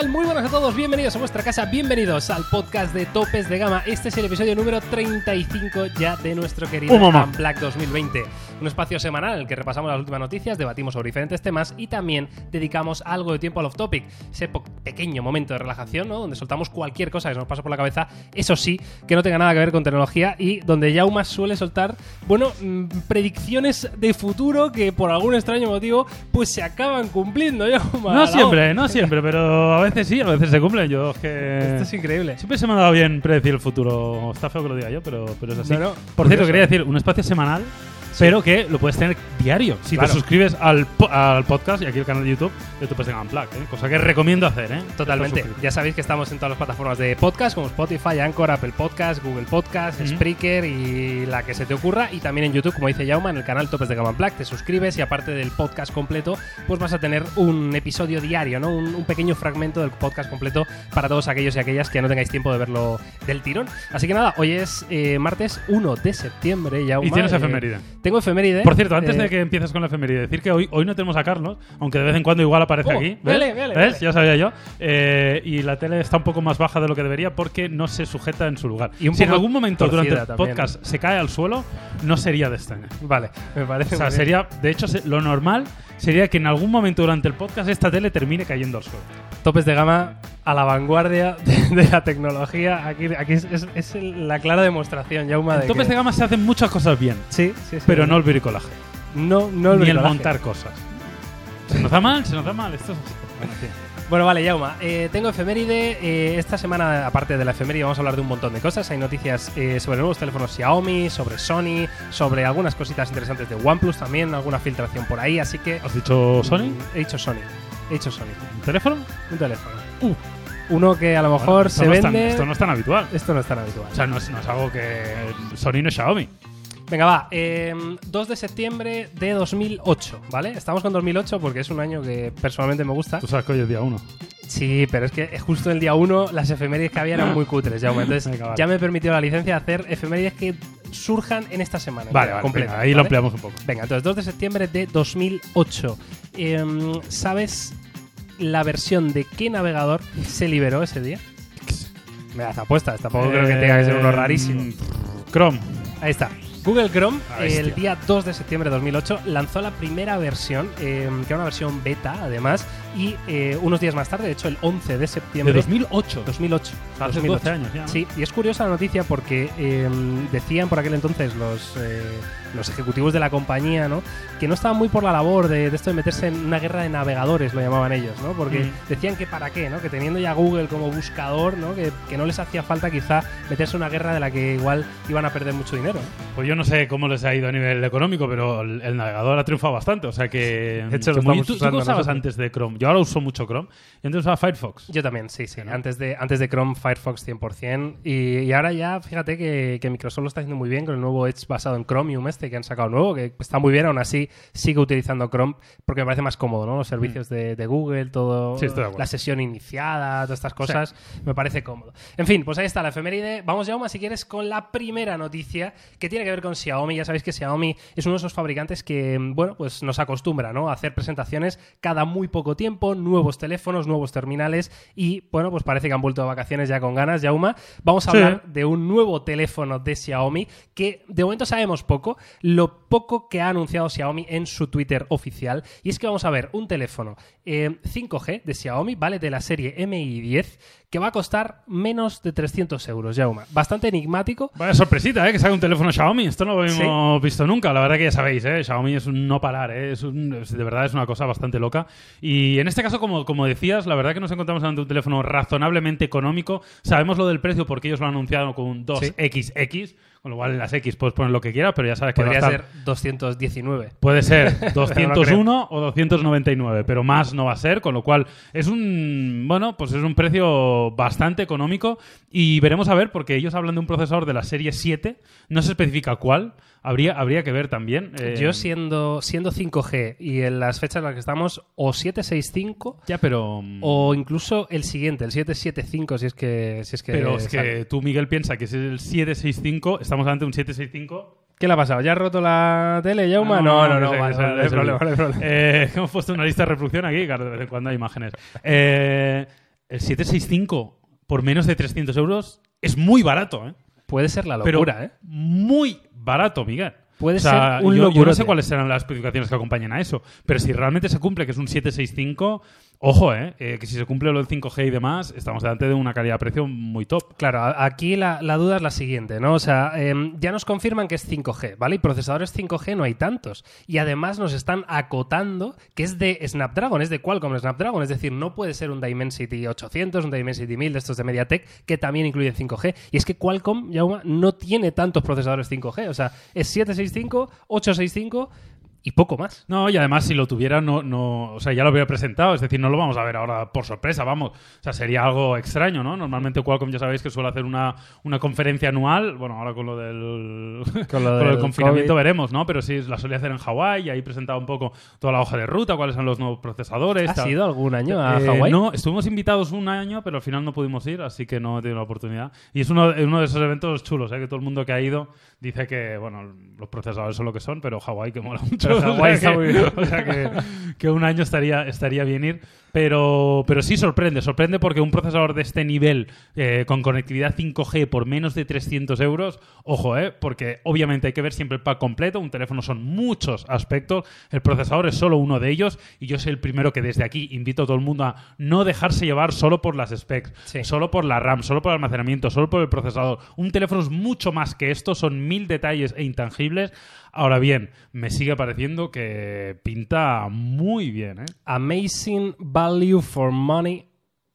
tal? Muy buenas a todos, bienvenidos a vuestra casa, bienvenidos al podcast de Topes de Gama. Este es el episodio número 35 ya de nuestro querido Un. Black 2020. Un espacio semanal en el que repasamos las últimas noticias, debatimos sobre diferentes temas y también dedicamos algo de tiempo al off-topic. Ese pequeño momento de relajación, ¿no? Donde soltamos cualquier cosa que se nos pasa por la cabeza, eso sí, que no tenga nada que ver con tecnología y donde Yauma suele soltar, bueno, mm, predicciones de futuro que por algún extraño motivo pues se acaban cumpliendo, Yauma. No siempre, no siempre, pero a veces sí, a veces se cumplen. Yo es que. Esto es increíble. Siempre se me ha dado bien predecir el futuro. Está feo que lo diga yo, pero, pero es así. No, no, Por cierto, curioso. quería decir, un espacio semanal, pero que lo puedes tener diario. Si Claro. te suscribes al, po- al podcast y aquí el canal de YouTube, de tu PS Unplugged, ¿eh? Cosa que recomiendo hacer, ¿eh? Totalmente. Ya sabéis que estamos en todas las plataformas de podcast, como Spotify, Anchor, Apple Podcast, Google Podcast. Spreaker y la que se te ocurra. Y también en YouTube, como dice Jauma, en el canal Topes de Gama Black. Te suscribes y aparte del podcast completo, pues vas a tener un episodio diario, ¿no? Un, un pequeño fragmento del podcast completo para todos aquellos y aquellas que no tengáis tiempo de verlo del tirón. Así que nada, hoy es eh, martes 1 de septiembre, Jauma. Y tienes Eh, efeméride. Tengo efeméride. Por cierto, antes Eh, de que empieces con la efeméride, decir que hoy, hoy no tenemos a Carlos, aunque de vez en cuando igual aparece Oh, aquí. ¿Ves? vale. Ya sabía yo. Eh, y la tele está un poco más baja de lo que debería porque no se sujeta en su lugar. Y un si en algún momento durante el también. podcast se cae al suelo, no sería de este año. Vale, me parece. O sea, sería, de hecho, lo normal sería que en algún momento durante el podcast esta tele termine cayendo al suelo. topes de gama a la vanguardia de, de la tecnología. Aquí, aquí es, es- es la clara demostración, Jauma, de En topes que- de gama se hacen muchas cosas bien, Sí, sí, sí. pero no el bricolaje, no, no ni el montar cosas. Se nos da mal, se nos da mal. Esto es. Bueno. Bueno, vale, Jauma. eh, tengo efeméride. eh, esta semana, aparte de la efeméride, vamos a hablar de un montón de cosas. Hay noticias eh, sobre nuevos teléfonos Xiaomi, sobre Sony, sobre algunas cositas interesantes de OnePlus también, alguna filtración por ahí. Así que. ¿Has dicho Sony? Mm, He dicho Sony. He dicho Sony. ¿Un teléfono? Un teléfono. Uh. Uno que a lo mejor Bueno, se no tan- vende. esto no es tan habitual. Esto no es tan habitual. O sea, no es, no es algo que Sony no es Xiaomi. Venga, va. eh, 2 de septiembre de 2008, ¿vale? Estamos con 2008 porque es un año que personalmente me gusta. Tú sabes que hoy es día 1. Sí, pero es que justo el día 1 las efemérides que había eran muy cutres, Jaume. Entonces Venga, vale. ya me he permitido la licencia de hacer efemérides que surjan en esta semana. Vale, vale, completa, venga, ahí lo ampliamos un poco. Venga, entonces 2 de septiembre de 2008. Em, ¿Sabes la versión de qué navegador se liberó ese día? Me das apuestas, tampoco creo que tenga que ser uno Eh, rarísimo. Chrome. Ahí está. Google Chrome, Ah, el día 2 de septiembre de 2008, lanzó la primera versión, eh, que era una versión beta, además, y eh, unos días más tarde, de hecho el 11 de De septiembre 2008. 2008. Hace 2008. 12 años ya. Sí, y es curiosa la noticia porque eh, decían por aquel entonces los, eh, los ejecutivos de la compañía, ¿no? Que no estaban muy por la labor de, de esto de meterse en una guerra de navegadores, lo llamaban ellos, ¿no? Porque Mm. decían que para qué, ¿no? Que teniendo ya Google como buscador, ¿no? Que, que no les hacía falta quizá meterse en una guerra de la que igual iban a perder mucho dinero. Pues yo no sé cómo les ha ido a nivel económico, pero el, el navegador ha triunfado bastante. O sea que. De hecho, que lo muy- estamos ¿Tú, tú usando qué usabas antes de Chrome? Yo ahora uso mucho Chrome. Y antes usaba Firefox. Yo también, sí, sí. ¿no? Antes, de, antes de Chrome, Firefox 100%. Y, y ahora ya, fíjate que, que Microsoft lo está haciendo muy bien con el nuevo Edge basado en Chromium este que han sacado nuevo, que está muy bien, aún así sigue utilizando Chrome porque me parece más cómodo, ¿no? Los servicios de, de Google, todo, Mm. Sí, la sesión iniciada, todas estas cosas, me parece cómodo. En fin, pues ahí está la efeméride. Vamos, Jaume, si quieres, con la primera noticia que tiene que ver con Xiaomi. Ya sabéis que Xiaomi es uno de esos fabricantes que, bueno, pues nos acostumbra, ¿no? A hacer presentaciones cada muy poco tiempo, nuevos teléfonos, nuevos terminales y, bueno, pues parece que han vuelto de vacaciones ya con ganas, Jauma. Vamos a Sí. hablar de un nuevo teléfono de Xiaomi que de momento sabemos poco, lo poco que ha anunciado Xiaomi en su Twitter oficial. Y es que vamos a ver un teléfono eh, 5G de Xiaomi, vale, de la serie MI 10, que va a costar menos de 300 euros, Jauma. Bastante enigmático. Vaya sorpresita, ¿eh? Que saque un teléfono Xiaomi. Esto no lo hemos visto nunca. La verdad que ya sabéis, ¿eh? Xiaomi es un no parar, ¿eh? Es un- es- de verdad es una cosa bastante loca. Y en este caso, como, como decías, la verdad que nos encontramos ante un teléfono razonablemente económico. Sabemos lo del precio porque ellos lo han anunciado con un 2XX. Con lo cual, las X puedes poner lo que quieras, pero ya sabes que Podría va a estar... ser 219. Puede ser Pero no 201 o 299, pero más no va a ser, con lo cual es un bueno, pues es un precio bastante económico y veremos a ver porque ellos hablan de un procesador de la serie 7, no se especifica cuál, habría habría que ver también. eh, Yo siendo, siendo 5G y en las fechas en las que estamos, o 765 ya, pero mm, o incluso el siguiente, el 775, si es que, si es que pero es que tú Miguel piensa que es el 765, estamos ante un 765 ¿Qué le ha pasado? ¿Ya ha roto la tele, Jauma? Ah, No, no, no, sé, vale, vale, no problema, no hay problema. Eh, hemos puesto una lista de reproducción aquí, claro, de cuando hay imágenes. Eh, el 765 por menos de 300 euros es muy barato, ¿eh? Puede ser la Pero locura, ¿eh? muy barato, Miguel. Puede O sea, ser un yo, yo no sé cuáles serán las especificaciones que acompañan a eso, pero si realmente se cumple que es un 765, ojo, ¿eh? Eh, que si se cumple lo del 5G y demás, estamos delante de una calidad-precio muy top. Claro, aquí la, la duda es la siguiente, ¿no? O sea, em, ya nos confirman que es 5G, ¿vale? Y procesadores 5G no hay tantos. Y además nos están acotando que es de Snapdragon, es de Qualcomm Snapdragon. Es decir, no puede ser un Dimensity 800, un Dimensity 1000 de estos de MediaTek, que también incluyen 5G. Y es que Qualcomm, Jaume, no tiene tantos procesadores 5G. O sea, es 765, 865 y poco más. No, y además si lo tuviera, no, no, o sea, ya lo habría presentado, es decir, no lo vamos a ver ahora por sorpresa, vamos. O sea, sería algo extraño, ¿no? Normalmente Qualcomm ya sabéis que suele hacer una, una conferencia anual, bueno, ahora con lo del, Con lo con del el confinamiento COVID. veremos, ¿no? Pero sí, la solía hacer en Hawái y ahí presentaba un poco toda la hoja de ruta, cuáles son los nuevos procesadores. ¿Has tal. ido algún año a Eh, Hawái? No, estuvimos invitados un año, pero al final no pudimos ir, así que no he tenido la oportunidad. Y es uno, es uno de esos eventos chulos, ¿eh? que todo el mundo que ha ido dice que, bueno, los procesadores son lo que son, pero Hawái que mola mucho. Pero Hawái O sea está que- muy bien. o sea que, que un año estaría, estaría bien ir. Pero, pero sí sorprende, sorprende porque un procesador de este nivel eh, con conectividad 5G por menos de 300 euros, ojo, eh, porque obviamente hay que ver siempre el pack completo, un teléfono son muchos aspectos, el procesador es solo uno de ellos y yo soy el primero que desde aquí invito a todo el mundo a no dejarse llevar solo por las specs, Sí. solo por la RAM, solo por el almacenamiento, solo por el procesador. Un teléfono es mucho más que esto, son mil detalles e intangibles. Ahora bien, me sigue pareciendo que pinta muy bien, ¿eh? Amazing value for money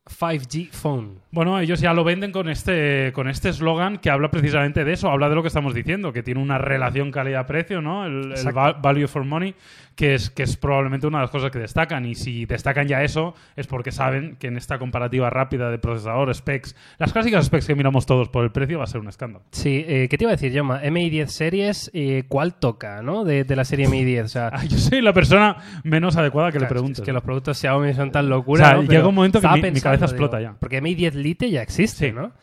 5G phone. Bueno, ellos ya lo venden con este con este eslogan que habla precisamente de eso, habla de lo que estamos diciendo, que tiene una relación calidad-precio, ¿no? El, value for money, que es, que es probablemente una de las cosas que destacan. Y si destacan ya eso, es porque saben que en esta comparativa rápida de procesador, specs, las clásicas specs que miramos todos por el precio, va a ser un escándalo. Sí, eh, ¿qué te iba a decir, Yoma? MI 10 series, eh, ¿cuál toca, no? De, de la serie MI 10. O sea, Ah, yo soy la persona menos adecuada que le claro, preguntes. es que los productos Xiaomi son tan locura. O sea, ¿no? llega un momento que mi- mi cabeza pensando, explota ya. Porque MI 10 Lite ya existe, Sí. ¿no?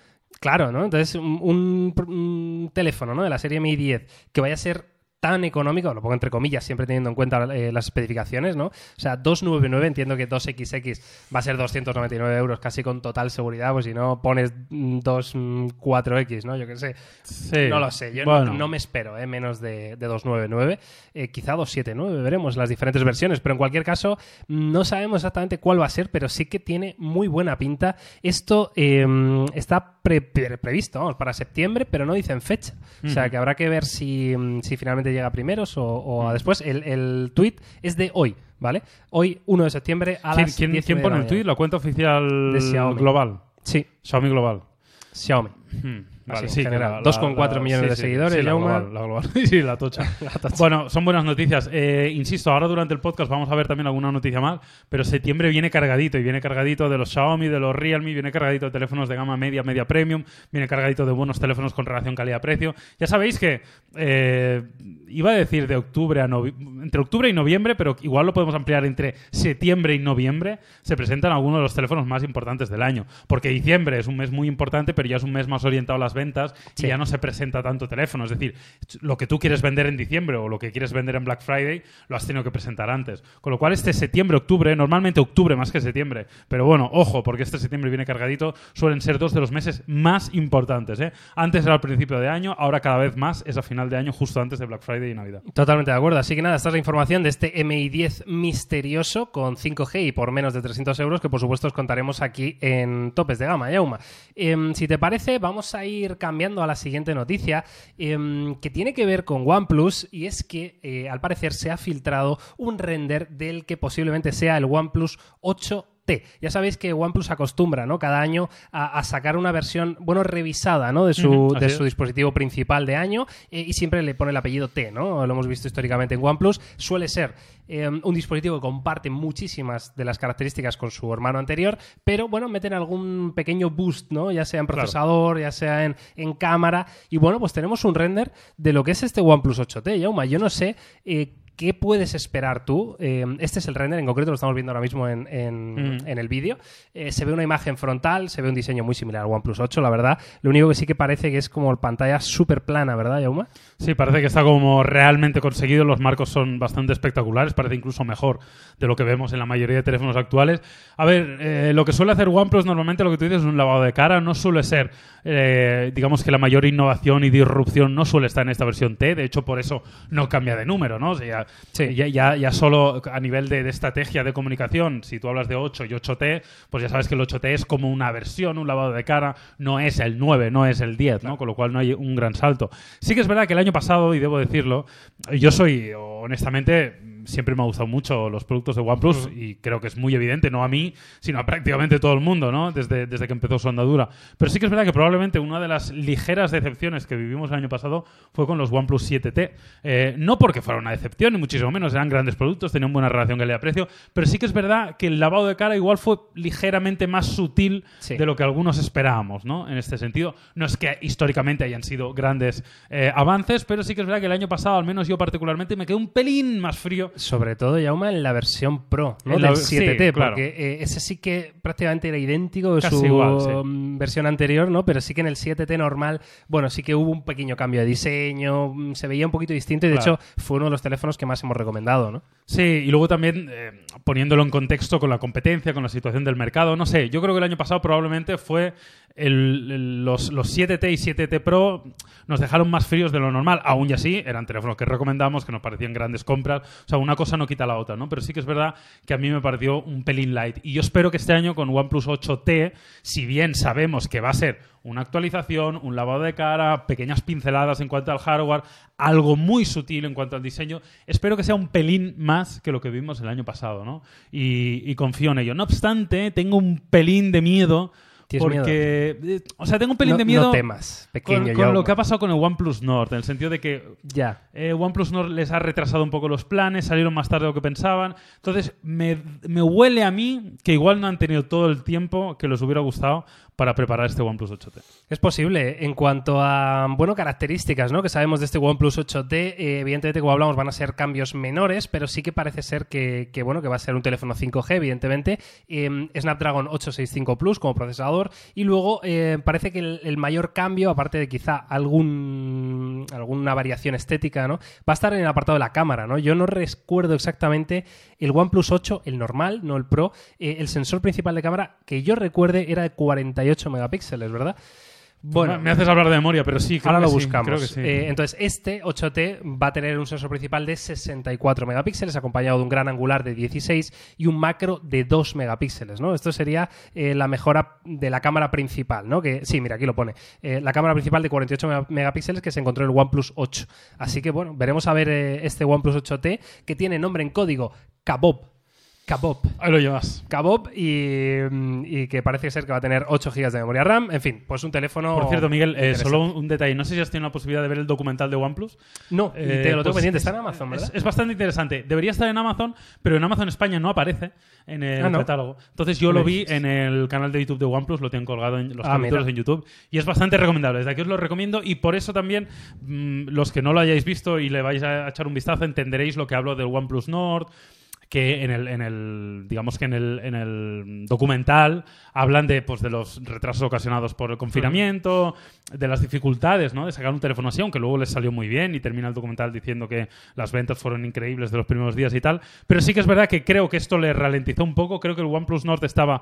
Claro, ¿no? Entonces, un, un- un teléfono, ¿no? De la serie MI 10 que vaya a ser tan económico, lo pongo entre comillas, siempre teniendo en cuenta eh, las especificaciones, ¿no? O sea, 299, entiendo que 2XX va a ser 299 euros, casi con total seguridad, pues si no pones mm, 24X, ¿no? Yo qué sé. Sí. No lo sé, yo no- Bueno. no, me espero ¿eh? menos de, de 299, eh, quizá 279, veremos las diferentes versiones, pero en cualquier caso no sabemos exactamente cuál va a ser, pero sí que tiene muy buena pinta. Esto eh, está pre- pre- previsto vamos, para septiembre, pero no dicen fecha, o sea que habrá que ver si, mm, si finalmente llega a primeros o, o a después. El, el tweet es de hoy. ¿Vale? Hoy, 1 de septiembre, a ¿Quién, las quién- 10 y quién pone el tweet? ¿La cuenta oficial De Xiaomi. global? Sí, Xiaomi global. Xiaomi. Hmm, Así, en sí, general. la- la- 2,4 la- millones sí, de seguidores, Sí, la global, la global. sí, la tocha. Bueno, son buenas noticias. Eh, insisto, ahora durante el podcast vamos a ver también alguna noticia más, pero septiembre viene cargadito y viene cargadito de los Xiaomi, de los Realme, viene cargadito de teléfonos de gama media, media premium, viene cargadito de buenos teléfonos con relación calidad-precio. Ya sabéis que eh, iba a decir de octubre a novi- entre octubre y noviembre, pero igual lo podemos ampliar entre septiembre y noviembre, se presentan algunos de los teléfonos más importantes del año. Porque diciembre es un mes muy importante, pero ya es un mes más orientado a las ventas Sí. y ya no se presenta tanto teléfono. Es decir, lo que tú quieres vender en diciembre o lo que quieres vender en Black Friday lo has tenido que presentar antes. Con lo cual, este septiembre, octubre, normalmente octubre más que septiembre, pero bueno, ojo, porque este septiembre viene cargadito, suelen ser dos de los meses más importantes. ¿eh? Antes era al principio de año, ahora cada vez más es a final de año, justo antes de Black Friday y Navidad. Totalmente de acuerdo. Así que nada, esta es la información de este MI10 misterioso con 5G y por menos de 300 euros, que por supuesto os contaremos aquí en Topes de Gama, Yauma. Em, si te parece, vamos a ir cambiando a la siguiente noticia, em, que tiene que ver con OnePlus, y es que eh, al parecer se ha filtrado un render del que posiblemente sea el OnePlus 8 T. Ya sabéis que OnePlus acostumbra, ¿no? Cada año a, a sacar una versión, bueno, revisada, ¿no? De su, de su dispositivo principal de año eh, y siempre le pone el apellido T, ¿no? Lo hemos visto históricamente en OnePlus. Suele ser eh, un dispositivo que comparte muchísimas de las características con su hermano anterior, pero bueno, meten algún pequeño boost, ¿no? Ya sea en Claro. procesador, ya sea en, en cámara. Y bueno, pues tenemos un render de lo que es este OnePlus 8T, Yauma. Yo no sé. eh, ¿qué puedes esperar tú? Eh, este es el render, en concreto lo estamos viendo ahora mismo en, en- Mm. en el vídeo. Eh, se ve una imagen frontal, se ve un diseño muy similar al OnePlus 8, la verdad. Lo único que sí que parece que es como pantalla súper plana, ¿verdad, Yauma? Sí, parece que está como realmente conseguido. Los marcos son bastante espectaculares, parece incluso mejor de lo que vemos en la mayoría de teléfonos actuales. A ver, eh, lo que suele hacer OnePlus normalmente, lo que tú dices, es un lavado de cara. No suele ser, digamos que la mayor innovación y disrupción no suele estar en esta versión T. De hecho, por eso no cambia de número, ¿no? O sea, ya, ya, ya solo a nivel de, de estrategia de comunicación, si tú hablas de 8 y 8T, pues ya sabes que el 8T es como una versión, un lavado de cara, no es el 9, no es el 10, ¿no? Con lo cual no hay un gran salto. Sí que es verdad que el año pasado, y debo decirlo, yo soy, honestamente, siempre me ha gustado mucho los productos de OnePlus y creo que es muy evidente, no a mí, sino a prácticamente todo el mundo, ¿no? Desde, desde que empezó su andadura. Pero sí que es verdad que probablemente una de las ligeras decepciones que vivimos el año pasado fue con los OnePlus 7T. Eh, no porque fuera una decepción, ni muchísimo menos, eran grandes productos, tenían buena relación calidad-precio, pero sí que es verdad que el lavado de cara igual fue ligeramente más sutil Sí. de lo que algunos esperábamos, ¿no? En este sentido, no es que históricamente hayan sido grandes eh, avances, pero sí que es verdad que el año pasado, al menos yo particularmente, me quedé un pelín más frío Sobre todo, Yauma, en la versión Pro, ¿no? En la- Del sí, 7T, claro. porque eh, ese sí que prácticamente era idéntico de Casi su igual, sí. mm, versión anterior, ¿no? Pero sí que en el 7T normal, bueno, sí que hubo un pequeño cambio de diseño, mm, se veía un poquito distinto y de Claro. hecho fue uno de los teléfonos que más hemos recomendado, ¿no? Sí, y luego también eh, poniéndolo en contexto con la competencia, con la situación del mercado, no sé, yo creo que el año pasado probablemente fue los, los 7T y 7T Pro nos dejaron más fríos de lo normal, aún y así eran teléfonos que recomendamos, que nos parecían grandes compras, o sea, una cosa no quita la otra, ¿no? Pero sí que es verdad que a mí me pareció un pelín light y yo espero que este año con OnePlus 8T, si bien sabemos que va a ser una actualización, un lavado de cara, pequeñas pinceladas en cuanto al hardware, algo muy sutil en cuanto al diseño. Espero que sea un pelín más que lo que vimos el año pasado, ¿no? Y confío en ello. No obstante, tengo un pelín de miedo. ¿Tienes porque, eh, o sea, tengo un pelín no, de miedo no temas, pequeño con, lo que ha pasado con el OnePlus Nord, en el sentido de que Ya. eh, OnePlus Nord les ha retrasado un poco los planes, salieron más tarde de lo que pensaban. Entonces, me, me huele a mí que igual no han tenido todo el tiempo que les hubiera gustado para preparar este OnePlus 8T. Es posible. En cuanto a, bueno, características, ¿no? Que sabemos de este OnePlus 8T, eh, evidentemente, como hablamos, van a ser cambios menores, pero sí que parece ser que, que, bueno, que va a ser un teléfono 5G, evidentemente. Eh, Snapdragon 865 Plus como procesador. Y luego eh, parece que el, mayor cambio, aparte de quizá algún, alguna variación estética, ¿no? Va a estar en el apartado de la cámara, ¿no? Yo no recuerdo exactamente el OnePlus 8, el normal, no el Pro, eh, el sensor principal de cámara que yo recuerde era de 48 megapíxeles, ¿verdad? Bueno, me haces hablar de memoria, pero sí, creo Ahora que lo sí, buscamos. creo que sí. Eh, entonces, este 8T va a tener un sensor principal de 64 megapíxeles, acompañado de un gran angular de 16 y un macro de 2 megapíxeles, ¿no? Esto sería eh, la mejora de la cámara principal, ¿no? Que, sí, mira, aquí lo pone. Eh, la cámara principal de 48 mega- megapíxeles que se encontró en el OnePlus 8. Así que, bueno, veremos a ver este OnePlus 8T que tiene nombre en código Kabob. Kabob. Ahí lo llevas. Kabob y, y que parece ser que va a tener 8 GB de memoria RAM. En fin, pues un teléfono. Por cierto, Miguel, eh, solo un, un detalle. No sé si has tenido la posibilidad de ver el documental de OnePlus. No, Eh, te lo tengo pues pendiente. es- Está en Amazon, ¿verdad? Es, es bastante interesante. Debería estar en Amazon, pero en Amazon España no aparece en el Ah, ¿no? catálogo. Entonces yo ¿Qué lo vi en el canal de YouTube de OnePlus, lo tienen colgado en los Ah, capítulos en YouTube. Y es bastante recomendable. Desde aquí os lo recomiendo y por eso también mm, los que no lo hayáis visto y le vais a echar un vistazo entenderéis lo que hablo del OnePlus Nord que en el, en el digamos que en el, en el documental hablan de pues de los retrasos ocasionados por el confinamiento, de las dificultades, ¿no? de sacar un teléfono así, aunque luego les salió muy bien y termina el documental diciendo que las ventas fueron increíbles de los primeros días y tal, pero sí que es verdad que creo que esto le ralentizó un poco, creo que el OnePlus Nord estaba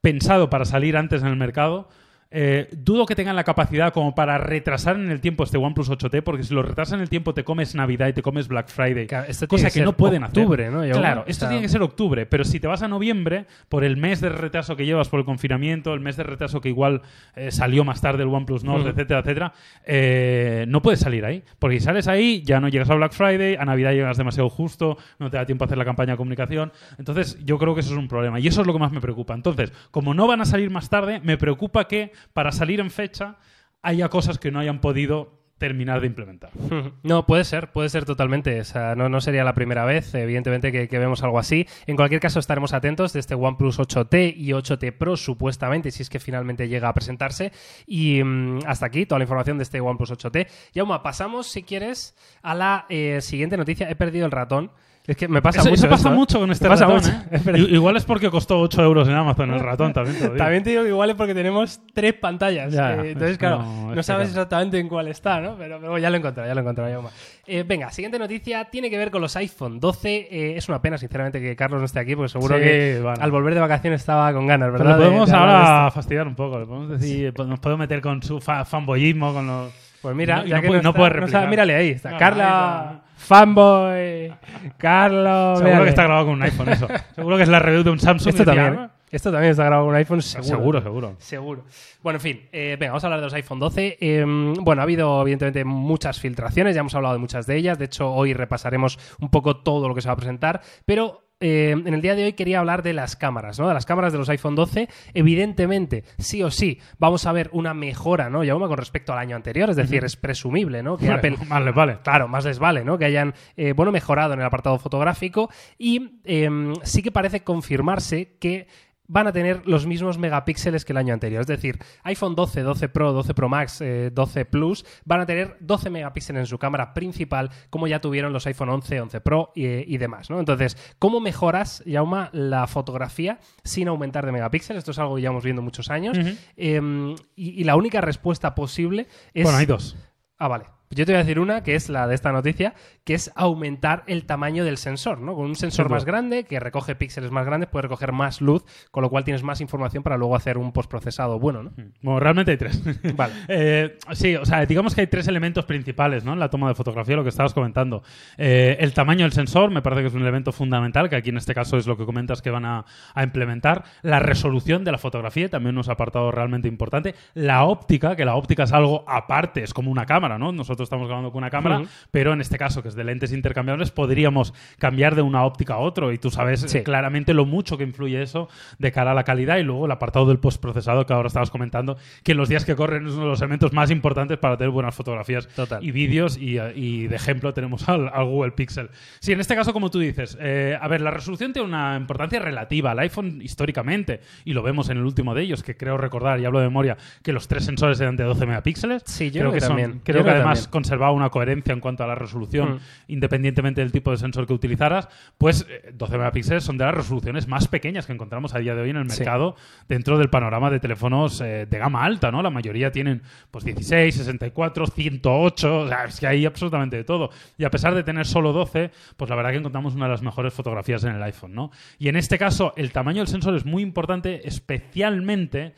pensado para salir antes en el mercado. Eh, dudo que tengan la capacidad como para retrasar en el tiempo este OnePlus 8T, porque si lo retrasan en el tiempo te comes Navidad y te comes Black Friday. Claro, esto cosa que, que no pueden octubre, hacer. ¿no? Claro, esto está- tiene que ser octubre, pero si te vas a noviembre, por el mes de retraso que llevas por el confinamiento, el mes de retraso que igual eh, salió más tarde el OnePlus Nord, Ujú. etcétera, etcétera, eh, no puedes salir ahí. Porque si sales ahí, ya no llegas a Black Friday, a Navidad llegas demasiado justo, no te da tiempo a hacer la campaña de comunicación. Entonces, yo creo que eso es un problema. Y eso es lo que más me preocupa. Entonces, como no van a salir más tarde, me preocupa que para salir en fecha haya cosas que no hayan podido terminar de implementar. No, puede ser, puede ser totalmente. O sea, no, no sería la primera vez, evidentemente, que, vemos algo así. En cualquier caso, estaremos atentos de este OnePlus 8T y 8T Pro, supuestamente, si es que finalmente llega a presentarse. Y mmm, hasta aquí toda la información de este OnePlus 8T. Yauma, pasamos, si quieres, a la eh, siguiente noticia. He perdido el ratón. Es que me pasa eso, mucho. Eso pasa esto, mucho con este ratón. Mucho. ¿eh? Igual es porque costó 8 euros en Amazon el ratón, también te. También te digo que igual es porque tenemos tres pantallas. Ya, eh, entonces, claro, no, no sabes exactamente en cuál está, ¿no? Pero, pero ya lo he encontrado, ya lo. Eh, venga, siguiente noticia tiene que ver con los iPhone 12. Eh, es una pena, sinceramente, que Carlos no esté aquí, porque seguro sí, que bueno. al volver de vacaciones estaba con ganas, ¿verdad? Pero le podemos de, de ahora fastidiar un poco. Le podemos decir, nos podemos meter con su fa fanboyismo, con los. Pues mira, no, ya no que puede, no, está, mírale ahí, está. Carla, fanboy, Carlos. Seguro que está grabado con un iPhone eso. seguro que es la review de un Samsung. Esto también. Esto también está grabado con un iPhone, seguro. Seguro, seguro. Seguro. Bueno, en fin, eh, venga, vamos a hablar de los iPhone 12. Eh, bueno, ha habido evidentemente muchas filtraciones, ya hemos hablado de muchas de ellas. De hecho, hoy repasaremos un poco todo lo que se va a presentar. Pero eh, en el día de hoy quería hablar de las cámaras, ¿no? De las cámaras de los iPhone 12. Evidentemente, sí o sí, vamos a ver una mejora, ¿no? Ya con respecto al año anterior, es decir, uh -huh. es presumible, ¿no? Que Apple. Más les vale. Claro, más les vale, ¿no? Que hayan, eh, bueno, mejorado en el apartado fotográfico. Y em, sí que parece confirmarse que van a tener los mismos megapíxeles que el año anterior. Es decir, iPhone 12, 12 Pro, 12 Pro Max, eh, 12 Plus van a tener 12 megapíxeles en su cámara principal, como ya tuvieron los iPhone 11, 11 Pro y, y demás. ¿no? Entonces, ¿cómo mejoras, Yauma, la fotografía sin aumentar de megapíxeles? Esto es algo que llevamos viendo muchos años. Uh -huh. eh, y, y, la única respuesta posible es. Bueno, hay dos. Ah, vale. Yo te voy a decir una, que es la de esta noticia, que es aumentar el tamaño del sensor, ¿no? Con un sensor Sí, más pues. grande, que recoge píxeles más grandes, puede recoger más luz, con lo cual tienes más información para luego hacer un postprocesado bueno, ¿no? Bueno, realmente hay tres. Vale. Eh, sí, o sea, digamos que hay tres elementos principales ¿no? en la toma de fotografía, lo que estabas comentando. Eh, el tamaño del sensor me parece que es un elemento fundamental, que aquí en este caso es lo que comentas que van a, a implementar. La resolución de la fotografía, también un apartado realmente importante. La óptica, que la óptica es algo aparte, es como una cámara, ¿no? Nosotros estamos grabando con una cámara, Uh -huh. pero en este caso, que es de lentes intercambiables, podríamos cambiar de una óptica a otro y tú sabes Sí. claramente lo mucho que influye eso de cara a la calidad y luego el apartado del postprocesado que ahora estabas comentando, que en los días que corren es uno de los elementos más importantes para tener buenas fotografías Total. y vídeos y, y de ejemplo tenemos al, al Google Pixel. Sí, en este caso, como tú dices, eh, a ver, la resolución tiene una importancia relativa al iPhone históricamente y lo vemos en el último de ellos, que creo recordar, y hablo de memoria, que los tres sensores eran de 12 megapíxeles. Sí, yo creo creo que son- que creo que además también. conservaba una coherencia en cuanto a la resolución, Mm. independientemente del tipo de sensor que utilizaras, pues eh, 12 megapíxeles son de las resoluciones más pequeñas que encontramos a día de hoy en el Sí. mercado dentro del panorama de teléfonos eh, de gama alta, ¿no? La mayoría tienen pues 16, 64, 108, o sea, es que hay absolutamente de todo. Y a pesar de tener solo 12, pues la verdad que encontramos una de las mejores fotografías en el iPhone, ¿no? Y en este caso, el tamaño del sensor es muy importante, especialmente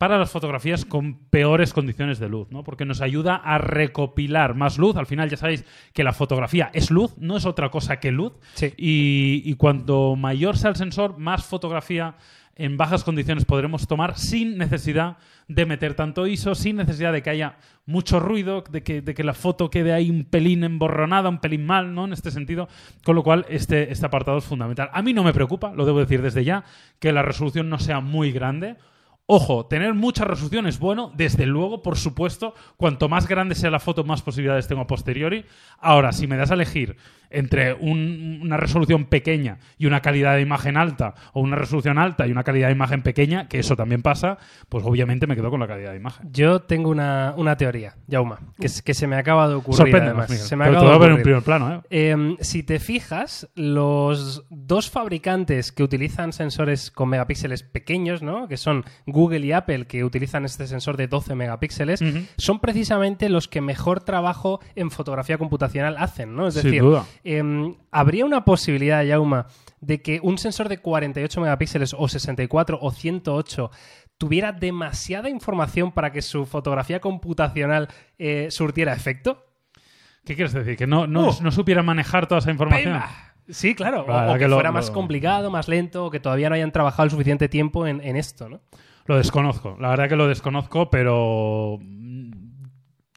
para las fotografías con peores condiciones de luz, ¿no? Porque nos ayuda a recopilar más luz. Al final ya sabéis que la fotografía es luz, no es otra cosa que luz. Sí. Y, y cuanto mayor sea el sensor, más fotografía en bajas condiciones podremos tomar sin necesidad de meter tanto ISO, sin necesidad de que haya mucho ruido, de que, de que la foto quede ahí un pelín emborronada, un pelín mal, ¿no? En este sentido. Con lo cual, este, este apartado es fundamental. A mí no me preocupa, lo debo decir desde ya, que la resolución no sea muy grande. Ojo, tener mucha resolución es bueno, desde luego, por supuesto, cuanto más grande sea la foto, más posibilidades tengo a posteriori. Ahora, si me das a elegir entre un- una resolución pequeña y una calidad de imagen alta, o una resolución alta y una calidad de imagen pequeña, que eso también pasa, pues obviamente me quedo con la calidad de imagen. Yo tengo una, una teoría, Jauma, que, que se me acaba de ocurrir. Además. Miguel. Se me acaba de ver en ocurrir. primer plano, ¿eh? Eh, si te fijas, los dos fabricantes que utilizan sensores con megapíxeles pequeños, ¿no? que son Google y Apple, que utilizan este sensor de 12 megapíxeles, son precisamente los que mejor trabajo en fotografía computacional hacen. ¿no? Es Sin decir, duda. em, ¿habría una posibilidad, Yauma, de que un sensor de 48 megapíxeles o 64 o 108 tuviera demasiada información para que su fotografía computacional eh, surtiera efecto? ¿Qué quieres decir? ¿Que no, no, Uh. no supiera manejar toda esa información? Sí, claro. O- que, que lo- fuera lo- más complicado, más lento, o que todavía no hayan trabajado el suficiente tiempo en, en esto, ¿no? Lo desconozco. La verdad que lo desconozco, pero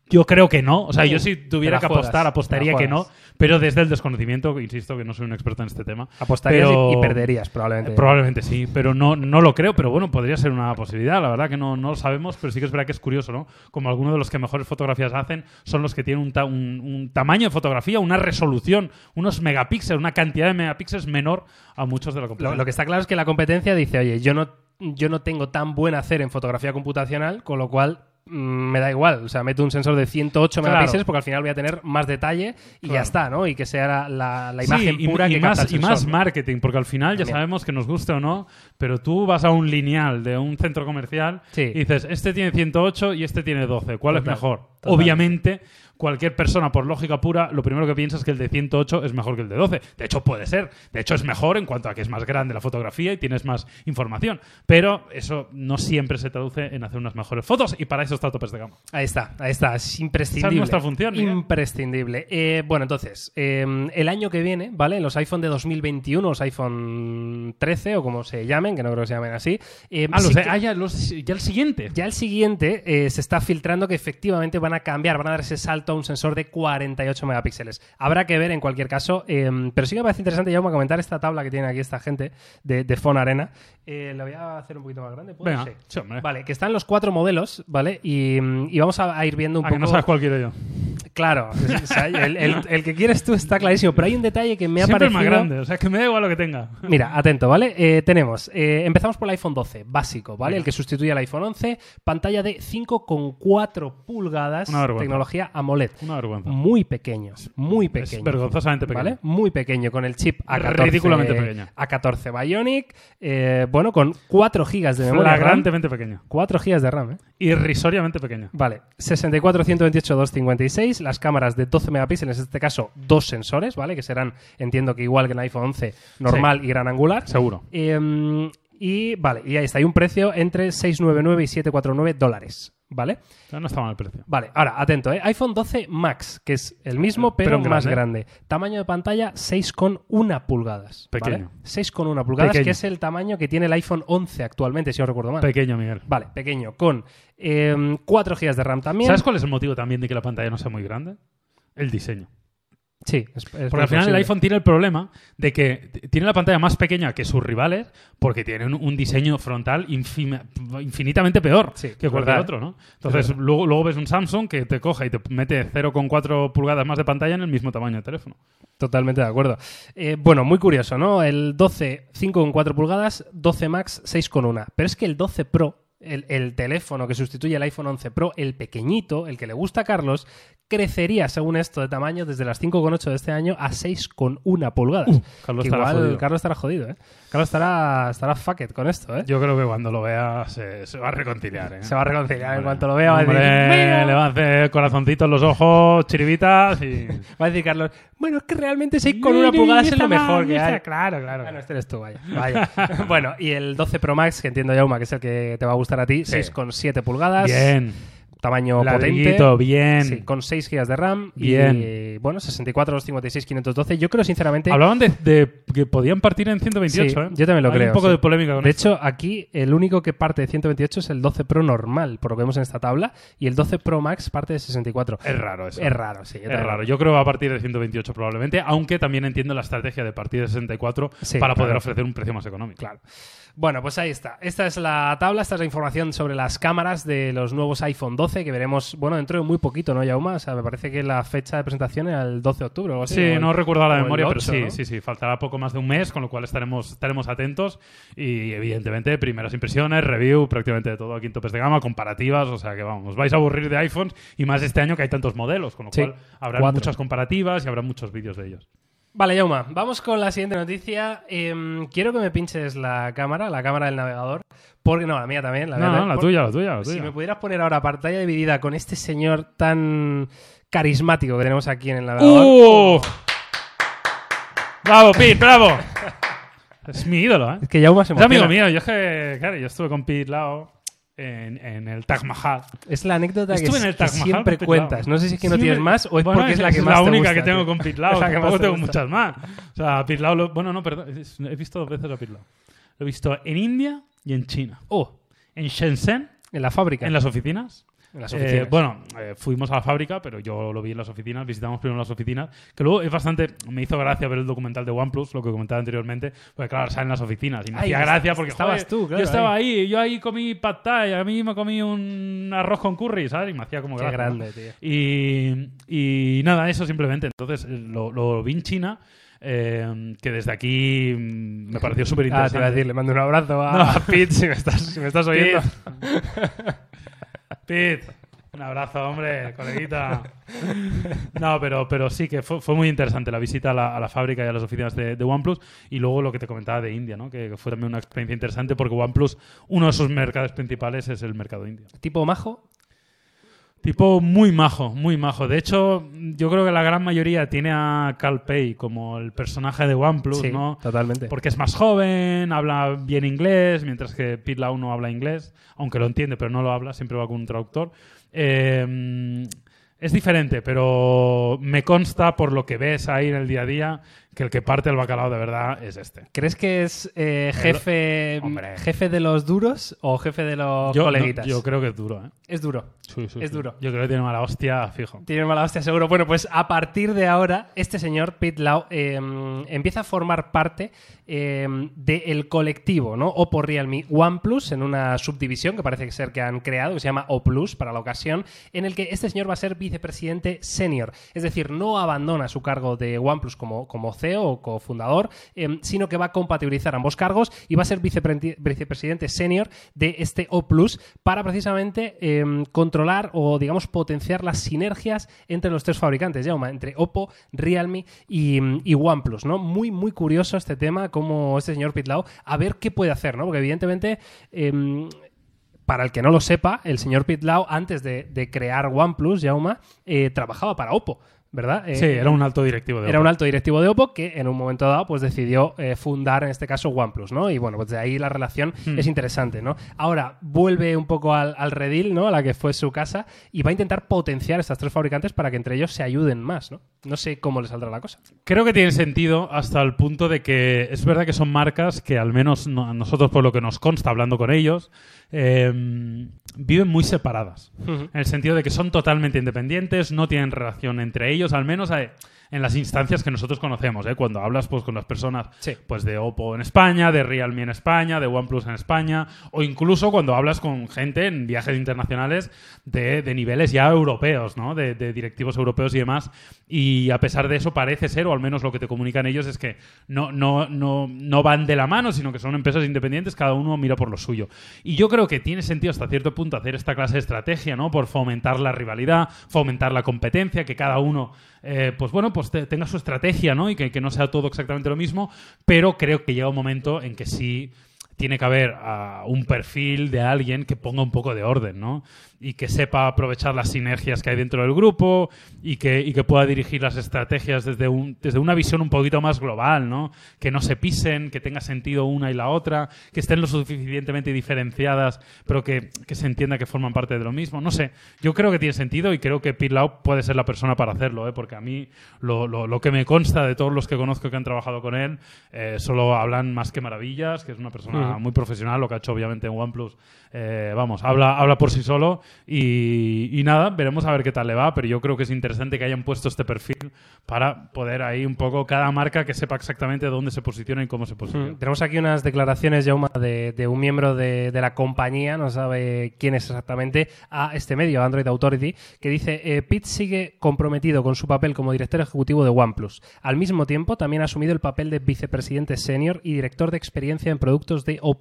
Yo creo que no. O sea, yo si tuviera que juegas, apostar, apostaría que no. Pero desde el desconocimiento, insisto que no soy un experto en este tema. Apostarías y- Pero- y perderías, probablemente. Eh, Probablemente sí, pero no, no lo creo. Pero bueno, podría ser una posibilidad. La verdad que no, no lo sabemos, pero sí que es verdad que es curioso, ¿no? Como algunos de los que mejores fotografías hacen son los que tienen un, ta- un- un tamaño de fotografía, una resolución, unos megapíxeles, una cantidad de megapíxeles menor a muchos de la Lo, competencia. lo que está claro es que la competencia dice, oye, yo no, yo no tengo tan buen hacer en fotografía computacional, con lo cual mm, me da igual. O sea, meto un sensor de 108 Claro. megapíxeles porque al final voy a tener más detalle y Claro. ya está, ¿no? Y que sea la, la- imagen y, pura y que más, capta el y más sensor, ¿no? marketing, porque al final ya sabemos que nos guste o no, pero tú vas a un lineal de un centro comercial Sí. y dices, este tiene 108 y este tiene 12, ¿cuál Total, es mejor? total. Obviamente, cualquier persona, por lógica pura, lo primero que piensa es que el de 108 es mejor que el de 12. De hecho, puede ser. De hecho, es mejor en cuanto a que es más grande la fotografía y tienes más información. Pero eso no siempre se traduce en hacer unas mejores fotos y para eso está Topes de Gama. Ahí está, ahí está, es imprescindible. Esa es nuestra función, Miguel. Imprescindible. Eh, bueno, entonces, eh, el año que viene, ¿vale? Los iPhone de 2021, los iPhone 13 o como se llamen, que no creo que se llamen así. eh, Ah, sí que- ah, ya, los- ya el siguiente. Ya el siguiente eh, se está filtrando que efectivamente van a cambiar, van a dar ese salto a un sensor de 48 megapíxeles. Habrá que ver en cualquier caso, eh, pero sí que me parece interesante ya comentar esta tabla que tiene aquí esta gente de, de Phone Arena. Eh, la voy a hacer un poquito más grande. ¿puedo? Venga, Sí. sí, hombre. Vale, que están los cuatro modelos, ¿vale? Y, mm, y vamos a, a ir viendo un Ah, que poco. no sabes cuál quiero yo. Claro, o sea, el, el- el que quieres tú está clarísimo, pero hay un detalle que me ha Siempre es parecido. más grande, o sea, es que me da igual lo que tenga. Mira, atento, ¿vale? Eh, tenemos, eh, empezamos por el iPhone 12, básico, ¿vale? Venga. El que sustituye al iPhone 11, pantalla de 5,4 pulgadas, tecnología AMOLED. Una vergüenza. Muy pequeño, muy Es pequeño. vergonzosamente pequeño. ¿Vale? Muy pequeño, con el chip A14, Ridículamente pequeño. A14 Bionic, eh, bueno, con 4 GB de memoria RAM. Flagrantemente pequeño. 4 GB de RAM, ¿eh? Irrisoriamente pequeño. Vale, 64, 128, 256, las cámaras de 12 megapíxeles, en este caso dos sensores, ¿vale? Que serán, entiendo que igual que en el iPhone 11, normal y gran angular. Seguro. Eh, y vale, y ahí está, hay un precio entre 699 y 749 dólares, ¿vale? No está mal el precio. Vale, ahora, atento, ¿eh? iPhone 12 Max, que es el mismo, Pero más grande. grande. Tamaño de pantalla 6,1 pulgadas. ¿vale? Pequeño. 6,1 pulgadas, Pequeño. que es el tamaño que tiene el iPhone 11 actualmente, si no recuerdo mal. Pequeño, Miguel. vale, pequeño, con eh, 4 GB de RAM también. ¿Sabes cuál es el motivo también de que la pantalla no sea muy grande? El diseño. Sí, es, es Porque al final el iPhone tiene el problema de que tiene la pantalla más pequeña que sus rivales porque tiene un, diseño frontal infinitamente peor Sí, que cualquier otro, ¿no? Es Entonces luego, luego ves un Samsung que te coge y te mete 0,4 pulgadas más de pantalla en el mismo tamaño de teléfono. Totalmente de acuerdo. Eh, bueno, muy curioso, ¿no? El 12, 5,4 pulgadas, 12 Max, 6,1. Pero es que el 12 Pro, el, el teléfono que sustituye el iPhone 11 Pro, el pequeñito, el que le gusta a Carlos, crecería, según esto, de tamaño desde las 5,8 de este año a 6,1 pulgadas. Uh, Carlos Que estará igual. Carlos estará jodido, ¿eh? Carlos estará, estará fuck it con esto, ¿eh? Yo creo que cuando lo vea se, se va a reconciliar. ¿eh? Se va a reconciliar en cuanto lo vea. Va a decir, "Mira". le va a hacer corazoncitos en los ojos, chiribitas y... Va a decir Carlos, bueno, es que realmente 6,1 pulgadas es lo mejor que hay. Claro, claro. Ah, no, este eres tú, vaya. vaya. bueno, y el 12 Pro Max, que entiendo, Yauma, que es el que te va a gustar a ti, Sí. 6,7 pulgadas. Bien. Tamaño potente. Ladrillito, bien. Sí, con 6 GB de RAM. Bien. Y bueno, 64, 256, 512. Yo creo, sinceramente. Hablaban de, de que podían partir en 128, Sí, ¿eh? yo también lo Hay creo, un poco sí. de polémica con De esto. hecho, aquí el único que parte de 128 es el 12 Pro normal, por lo que vemos en esta tabla. Y el 12 Pro Max parte de 64. Es raro eso. Es raro, sí. yo Es raro. Yo creo que va a partir de 128 probablemente, aunque también entiendo la estrategia de partir de 64 Sí, para poder ofrecer un precio más económico. Claro. Bueno, pues ahí está. Esta es la tabla, esta es la información sobre las cámaras de los nuevos iPhone 12 que veremos, bueno, dentro de muy poquito, ¿no, Yauma? O sea, me parece que la fecha de presentación era el 12 de octubre o así. Sí, o el- no recuerdo la memoria, pero 8, sí, ¿no? sí, sí. Faltará poco más de un mes, con lo cual estaremos, estaremos atentos. Y evidentemente, primeras impresiones, review, prácticamente de todo aquí en topes de gama, comparativas. O sea que vamos, os vais a aburrir de iPhones y más este año que hay tantos modelos, con lo Sí, cual habrá muchas comparativas y habrá muchos vídeos de ellos. Vale, Yauma, vamos con la siguiente noticia. Em, quiero que me pinches la cámara, la cámara del navegador. Porque no, la mía también. La No, mía no, la tuya, la tuya, la Si tuya. me pudieras poner ahora pantalla dividida con este señor tan carismático que tenemos aquí en el navegador. ¡Uh! ¡Bravo, Pete, bravo! es mi ídolo, ¿eh? Es que Yauma se Es amigo emociona. mío. Yo es que, claro, yo estuve con Pete Lao en, en el Taj Mahal. Es la anécdota que, Estuve en el que Taj Mahal siempre cuentas. No sé si es que no Sí, tienes más o es Bueno, porque es la que más la te única gusta, que tengo tío. con. Es que Tampoco te tengo muchas más. O sea, Pete Lau... lo- bueno, no, perdón. es- He visto dos veces a Pete Lau. Lo he visto en India y en China. Oh, En Shenzhen, en la fábrica. en las oficinas. Eh, bueno, eh, fuimos a la fábrica, pero yo lo vi en las oficinas, visitamos primero las oficinas, que luego es bastante, me hizo gracia ver el documental de OnePlus, lo que comentaba anteriormente, porque claro, salen las oficinas y me Ay, hacía gracia porque estabas joder, tú, claro, yo estaba ahí. yo ahí comí pad thai, a mí me comí un arroz con curry, ¿sabes? Y me hacía como Qué gracia. ¿no? grande, tío. Y, y nada, eso simplemente. Entonces eh, lo, lo vi en China, eh, que desde aquí mm, me pareció súper Ah, te iba a interesante. decir, le mando un abrazo a, No. a Pete si me estás, si me estás oyendo. Pete, un abrazo, hombre, coleguita. No, pero, pero sí que fue, fue muy interesante la visita a la, fábrica y a las oficinas de, de OnePlus y luego lo que te comentaba de India, ¿no? que, que fue también una experiencia interesante porque OnePlus, uno de sus mercados principales es el mercado indio. Tipo majo. Tipo muy majo, muy majo. De hecho, yo creo que la gran mayoría tiene a Cal Pei como el personaje de OnePlus, sí, ¿no? totalmente. Porque es más joven, habla bien inglés, mientras que Pete Lau no habla inglés, aunque lo entiende, pero no lo habla, siempre va con un traductor. Eh, es diferente, pero me consta por lo que ves ahí en el día a día que el que parte el bacalao de verdad es este. ¿Crees que es eh, jefe, jefe de los duros o jefe de los Yo, coleguitas? no, yo creo que es duro, ¿eh? Es duro. Sí, sí, Es sí. duro. Yo creo que tiene mala hostia fijo. Tiene mala hostia, seguro. Bueno, pues a partir de ahora, este señor, Pete Lau, eh, empieza a formar parte eh, del colectivo, ¿no? Oppo Realme OnePlus, en una subdivisión que parece ser que han creado, que se llama O Plus para la ocasión, en el que este señor va a ser vicepresidente senior. Es decir, no abandona su cargo de OnePlus como, como CEO o cofundador, eh, sino que va a compatibilizar ambos cargos y va a ser vicepre- vicepresidente senior de este O Plus para precisamente eh, controlar o, digamos, potenciar las sinergias entre los tres fabricantes, Jaume, entre Oppo, Realme y, y OnePlus, ¿no? Muy, muy curioso este tema, como este señor Pitlau, a ver qué puede hacer, ¿no? Porque evidentemente... em, para el que no lo sepa, el señor Pitlau, antes de, de crear OnePlus, Jauma, eh, trabajaba para Oppo, ¿verdad? Eh, Sí, era un alto directivo de era Oppo. un alto directivo de Oppo que en un momento dado pues decidió eh, fundar en este caso OnePlus, ¿no? Y bueno, pues de ahí la relación Hmm. es interesante, ¿no? Ahora vuelve un poco al, al redil, ¿no? A la que fue su casa y va a intentar potenciar estas tres fabricantes para que entre ellos se ayuden más, ¿no? No sé cómo le saldrá la cosa. Creo que tiene sentido hasta el punto de que es verdad que son marcas que al menos no- a nosotros por lo que nos consta hablando con ellos eh, viven muy separadas. En el sentido de que son totalmente independientes, no tienen relación entre ellos, al menos eh, en las instancias que nosotros conocemos. ¿eh? Cuando hablas pues, con las personas Sí. pues, de Oppo en España, de Realme en España, de OnePlus en España, o incluso cuando hablas con gente en viajes internacionales de, de niveles ya europeos, ¿no? de, de directivos europeos y demás. Y a pesar de eso parece ser, o al menos lo que te comunican ellos, es que no, no, no, no van de la mano, sino que son empresas independientes, cada uno mira por lo suyo. Y yo creo que tiene sentido hasta cierto punto hacer esta clase de estrategia, ¿no? Por fomentar la rivalidad, fomentar la competencia, que cada uno, eh, pues bueno, pues te- tenga su estrategia, ¿no? Y que, que no sea todo exactamente lo mismo, pero creo que llega un momento en que sí tiene que haber ah, un perfil de alguien que ponga un poco de orden, ¿no? Y que sepa aprovechar las sinergias que hay dentro del grupo y que, y que pueda dirigir las estrategias desde, un, desde una visión un poquito más global, ¿no? Que no se pisen, que tenga sentido una y la otra, que estén lo suficientemente diferenciadas, pero que, que se entienda que forman parte de lo mismo. No sé, yo creo que tiene sentido y creo que Pete Lau puede ser la persona para hacerlo, ¿eh? Porque a mí lo, lo- lo que me consta de todos los que conozco que han trabajado con él, eh, solo hablan más que maravillas, que es una persona muy profesional, lo que ha hecho obviamente en OnePlus, eh, vamos, habla, habla por sí solo y, nada, veremos a ver qué tal le va, pero yo creo que es interesante que hayan puesto este perfil para poder ahí un poco cada marca que sepa exactamente dónde se posiciona y cómo se posiciona. Mm, Tenemos aquí unas declaraciones, Jauma, de, de un miembro de, la compañía, no sabe quién es exactamente, a este medio, Android Authority, que dice, eh, Pete sigue comprometido con su papel como director ejecutivo de OnePlus. Al mismo tiempo, también ha asumido el papel de vicepresidente senior y director de experiencia en productos de O+,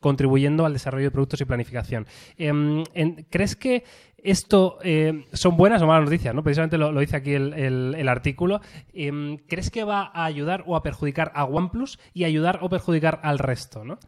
contribuyendo al desarrollo de productos y planificación. En- ¿Crees que esto eh, son buenas o malas noticias? ¿no? Precisamente lo, dice aquí el, el- el artículo. Em, ¿Crees que va a ayudar o a perjudicar a OnePlus y ayudar o perjudicar al resto? ¿no?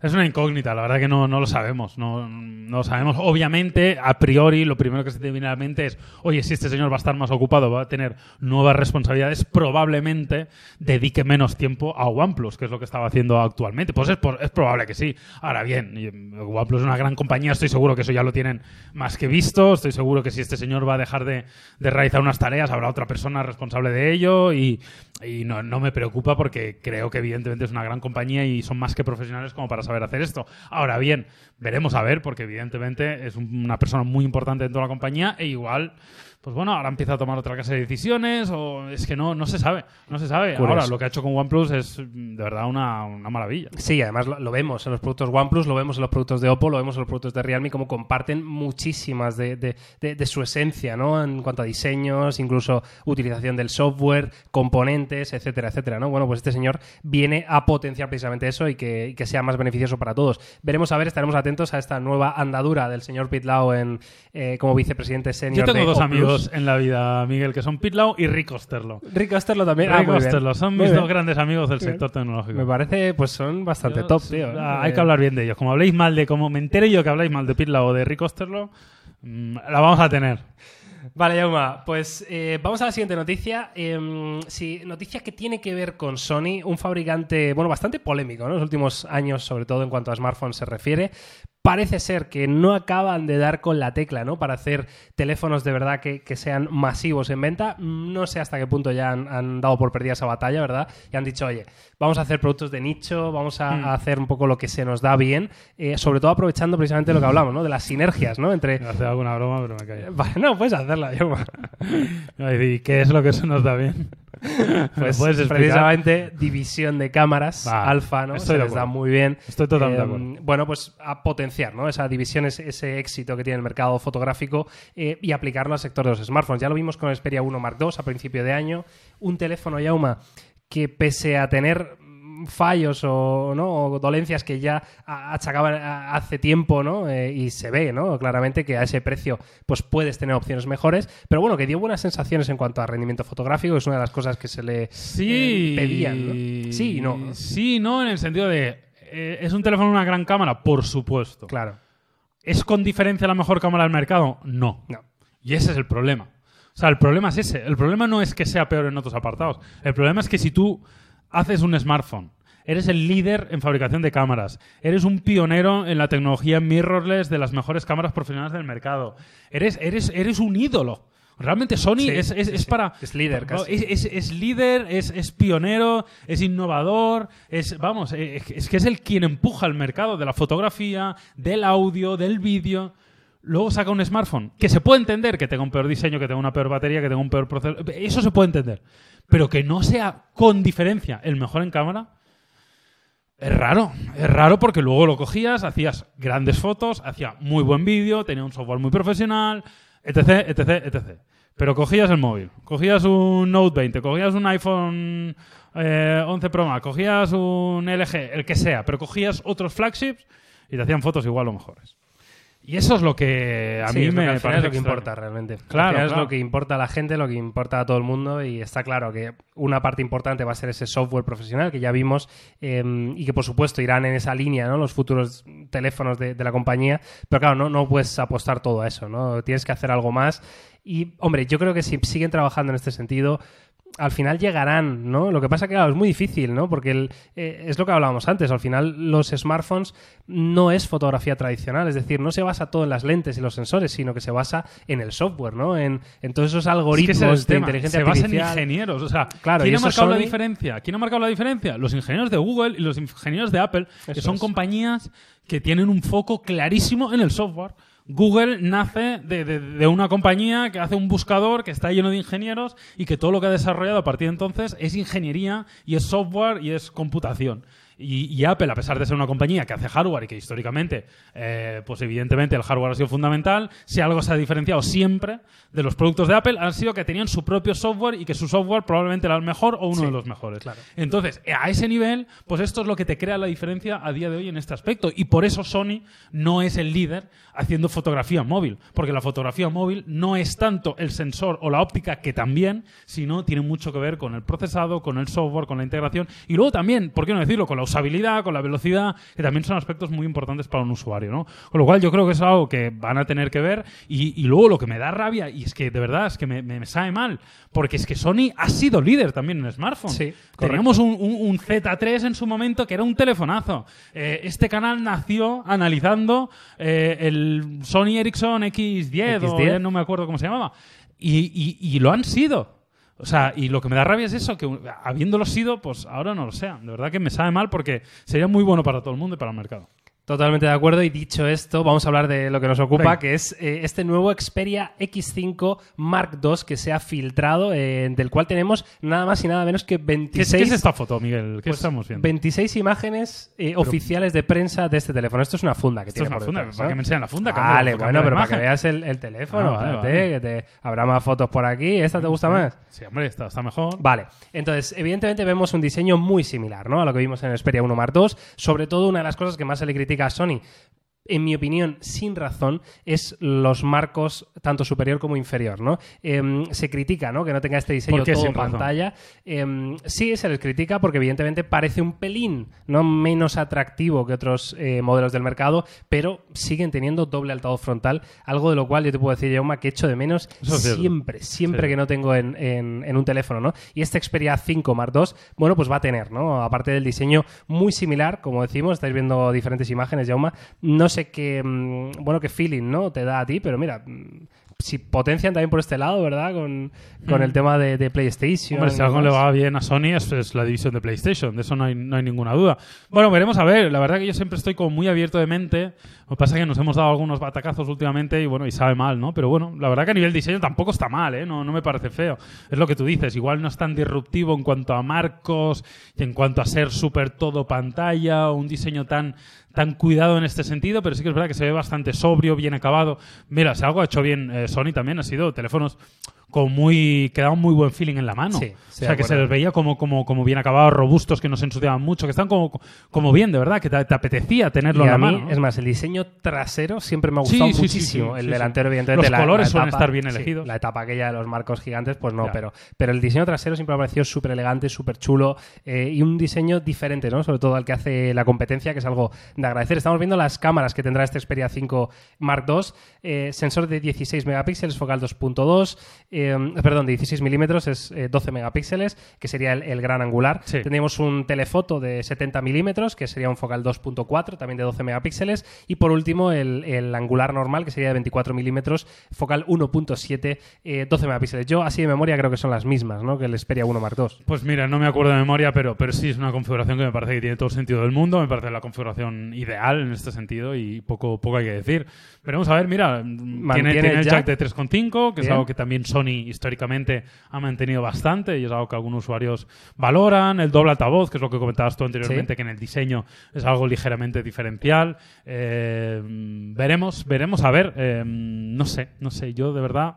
Es una incógnita, la verdad que no, no lo sabemos. No, no lo sabemos. Obviamente, a priori, lo primero que se te viene a la mente es, oye, si este señor va a estar más ocupado, va a tener nuevas responsabilidades, probablemente dedique menos tiempo a OnePlus, que es lo que estaba haciendo actualmente. Pues es, es probable que sí. Ahora bien, mm, OnePlus es una gran compañía, estoy seguro que eso ya lo tienen más que visto. Estoy seguro que si este señor va a dejar de, de realizar unas tareas, habrá otra persona responsable de ello y, y no, no me preocupa porque creo que evidentemente es una gran compañía y son más que profesionales como para saber hacer esto. Ahora bien, veremos a ver, porque evidentemente es una persona muy importante dentro de la compañía e igual pues bueno, ahora empieza a tomar otra clase de decisiones o es que no, no se sabe, no se sabe. Ahora lo que ha hecho con OnePlus es de verdad una, maravilla. Sí, además lo, vemos en los productos OnePlus, lo vemos en los productos de Oppo, lo vemos en los productos de Realme, como comparten muchísimas de, de, su esencia, ¿no? En cuanto a diseños, incluso utilización del software, componentes, etcétera, etcétera, ¿no? Bueno, pues este señor viene a potenciar precisamente eso y que, que sea más beneficioso para todos. Veremos a ver, estaremos atentos a esta nueva andadura del señor Pitlao en, eh, como vicepresidente senior Yo tengo dos amigos en la vida, Miguel, que son Pitlau y Rick Osterlo. Rick Osterlo también. Rick ah, Osterlo, son mis dos grandes amigos del sector tecnológico. Me parece, pues son bastante top, tío. Ah, hay que hablar bien de ellos. Como habléis mal de, como me entere yo que habláis mal de Pitlau o de Rick Osterlo, mm, la vamos a tener. Vale, Yauma, pues eh, vamos a la siguiente noticia. Eh, sí, noticia que tiene que ver con Sony, un fabricante, bueno, bastante polémico, ¿no? En los últimos años, sobre todo en cuanto a smartphones se refiere, parece ser que no acaban de dar con la tecla, ¿no? Para hacer teléfonos de verdad que, sean masivos en venta. No sé hasta qué punto ya han, dado por perdida esa batalla, ¿verdad? Y han dicho, oye, vamos a hacer productos de nicho, vamos a, hmm. hacer un poco lo que se nos da bien, eh, sobre todo aprovechando precisamente lo que hablamos, ¿no? De las sinergias, ¿no? Entre... hacer alguna broma, pero me callo. Vale, no, puedes hacerla, yo. ¿Y qué es lo que se nos da bien? pues precisamente división de cámaras, alfa, ¿no? Se les da muy bien. Estoy totalmente de em, acuerdo. Bueno, pues a potenciar, ¿no? Esa división, ese, éxito que tiene el mercado fotográfico eh, y aplicarlo al sector de los smartphones. Ya lo vimos con el Xperia 1 Mark II a principio de año. Un teléfono Yauma que pese a tener fallos o, ¿no? dolencias que ya achacaban hace tiempo, ¿no? Eh, y se ve, ¿no? Claramente que a ese precio pues puedes tener opciones mejores, pero bueno, que dio buenas sensaciones en cuanto a rendimiento fotográfico, es una de las cosas que se le sí, eh, pedían, Sí y no. Sí, no, en el sentido de eh, ¿es un teléfono una gran cámara? Por supuesto. Claro. ¿Es con diferencia la mejor cámara del mercado? No. No. Y ese es el problema. O sea, el problema es ese. El problema no es que sea peor en otros apartados. El problema es que si tú haces un smartphone, eres el líder en fabricación de cámaras, eres un pionero en la tecnología mirrorless de las mejores cámaras profesionales del mercado, eres, eres, eres un ídolo. Realmente Sony es, es, para... Es líder, casi. Es, líder, es, pionero, es innovador, es, vamos, eh, es, que es el quien empuja el mercado de la fotografía, del audio, del vídeo. Luego saca un smartphone, que se puede entender que tenga un peor diseño, que tenga una peor batería, que tenga un peor procesador. Eso se puede entender. Pero que no sea con diferencia el mejor en cámara, es raro, es raro porque luego lo cogías, hacías grandes fotos, hacía muy buen vídeo, tenía un software muy profesional, etc, etc, etc. Pero cogías el móvil, cogías un Note 20, cogías un iPhone 11 eh, Pro Max, cogías un LG, el que sea, pero cogías otros flagships y te hacían fotos igual o mejores. Y eso es lo que a mí me parece lo que importa realmente. Claro, es lo que importa a la gente, lo que importa a todo el mundo y está claro que una parte importante va a ser ese software profesional que ya vimos em, y que por supuesto irán en esa línea, ¿no? Los futuros teléfonos de, de la compañía, pero claro, no, no puedes apostar todo a eso, ¿no? Tienes que hacer algo más y, hombre, yo creo que si siguen trabajando en este sentido, al final llegarán, ¿no? Lo que pasa que, claro, es muy difícil, ¿no? Porque eh, es lo que hablábamos antes, al final los smartphones no es fotografía tradicional, es decir, no se basa todo en las lentes y los sensores, sino que se basa en el software, ¿no? En, todos esos algoritmos de inteligencia se artificial. Se basa en ingenieros, o sea, claro, ¿quién ha marcado la diferencia? ¿Quién ha marcado la diferencia? Los ingenieros de Google y los ingenieros de Apple, que son compañías que tienen un foco clarísimo en el software. Google nace de, una compañía que hace un buscador que está lleno de ingenieros y que todo lo que ha desarrollado a partir de entonces es ingeniería y es software y es computación. Y, Apple, a pesar de ser una compañía que hace hardware y que históricamente, eh, pues evidentemente el hardware ha sido fundamental, si algo se ha diferenciado siempre de los productos de Apple, han sido que tenían su propio software y que su software probablemente era el mejor o uno de los mejores. Entonces, a ese nivel, pues esto es lo que te crea la diferencia a día de hoy en este aspecto. Y por eso Sony no es el líder haciendo fotografía móvil, porque la fotografía móvil no es tanto el sensor o la óptica, que también, sino tiene mucho que ver con el procesado, con el software, con la integración y luego también, ¿por qué no decirlo?, con la usabilidad, con la velocidad, que también son aspectos muy importantes para un usuario, ¿no? Con lo cual yo creo que es algo que van a tener que ver y, luego lo que me da rabia, y es que de verdad es que me, sabe mal, porque es que Sony ha sido líder también en smartphones. Sí, Teníamos un, Z3 en su momento que era un telefonazo. Eh, este canal nació analizando eh, el Sony Ericsson X10, o no me acuerdo cómo se llamaba. y, y lo han sido. O sea, y lo que me da rabia es eso, que habiéndolo sido, pues ahora no lo sean. De verdad que me sabe mal porque sería muy bueno para todo el mundo y para el mercado. Totalmente de acuerdo. Y dicho esto, vamos a hablar de lo que nos ocupa, que es eh, este nuevo Xperia X5 Mark II que se ha filtrado, eh, del cual tenemos nada más y nada menos que 26... ¿Qué es, esta foto, Miguel? ¿Qué pues estamos viendo? 26 imágenes eh, oficiales de prensa de este teléfono. Esto es una funda que esto tiene es una funda, para que me enseñen la funda. Vale, bueno, pero para que veas el, teléfono. Ah, que te, habrá más fotos por aquí. ¿Esta te gusta más? Sí, hombre, esta está mejor. Vale. Entonces, evidentemente vemos un diseño muy similar ¿no? a lo que vimos en el Xperia 1 Mark II. Sobre todo, una de las cosas que más se le critica a Sony en mi opinión, sin razón, es los marcos tanto superior como inferior, ¿no? Em, se critica, ¿no? Que no tenga este diseño todo en pantalla. Em, sí, se les critica porque evidentemente parece un pelín, ¿no? Menos atractivo que otros eh, modelos del mercado, pero siguen teniendo doble altavoz frontal, algo de lo cual yo te puedo decir, Jauma, que echo de menos siempre, siempre que no tengo en, en, un teléfono, ¿no? Y este Xperia 5 Mark II, bueno, pues va a tener, ¿no? Aparte del diseño muy similar, como decimos, estáis viendo diferentes imágenes, Jauma, no sé qué, mm, bueno, qué feeling, ¿no? Te da a ti, pero mira, mm, si potencian también por este lado, ¿verdad? Con, con el mm. tema de, PlayStation. Hombre, si algo le va bien a Sony es, la división de PlayStation, de eso no hay, no hay, ninguna duda. Bueno, veremos a ver. La verdad que yo siempre estoy como muy abierto de mente. Lo que pasa es que nos hemos dado algunos batacazos últimamente y bueno, y sabe mal, ¿no? Pero bueno, la verdad que a nivel diseño tampoco está mal, ¿eh? No, no me parece feo. Es lo que tú dices, igual no es tan disruptivo en cuanto a marcos y en cuanto a ser súper todo pantalla, un diseño tan tan cuidado en este sentido, pero sí que es verdad que se ve bastante sobrio, bien acabado. Mira, si algo ha hecho bien eh, Sony también ha sido teléfonos con muy que daban muy buen feeling en la mano. o sea, que se les veía como, como, como bien acabados, robustos, que no se ensuciaban mucho, que están como, como bien, de verdad, que te, apetecía tenerlo en la mano. Es más, el diseño trasero siempre me ha gustado muchísimo. el delantero, evidentemente. Los colores suelen estar bien elegidos. la etapa aquella de los marcos gigantes, pues no, pero, pero el diseño trasero siempre me ha parecido súper elegante, súper chulo eh, y un diseño diferente, ¿no? Sobre todo al que hace la competencia, que es algo de agradecer. Estamos viendo las cámaras que tendrá este Xperia 5 Mark II, eh, sensor de 16 megapíxeles, focal 2.2, eh, perdón, de 16 milímetros es 12 megapíxeles, que sería el, gran angular. Tenemos un telefoto de 70 milímetros, que sería un focal 2.4, también de 12 megapíxeles. Y por último, el, angular normal, que sería de 24 milímetros, focal 1.7, 12 megapíxeles. Yo, así de memoria, creo que son las mismas, ¿no? Que el Xperia 1 Mark II. Pues mira, no me acuerdo de memoria, pero, pero sí es una configuración que me parece que tiene todo el sentido del mundo. Me parece la configuración ideal en este sentido y poco, poco hay que decir. Veremos a ver, mira, tiene, tiene, el jack, de 3.5, que es algo que también Sony históricamente ha mantenido bastante y es algo que algunos usuarios valoran. El doble altavoz, que es lo que comentabas tú anteriormente, que en el diseño es algo ligeramente diferencial. Eh, veremos, veremos a ver. Eh, no sé, no sé. Yo de verdad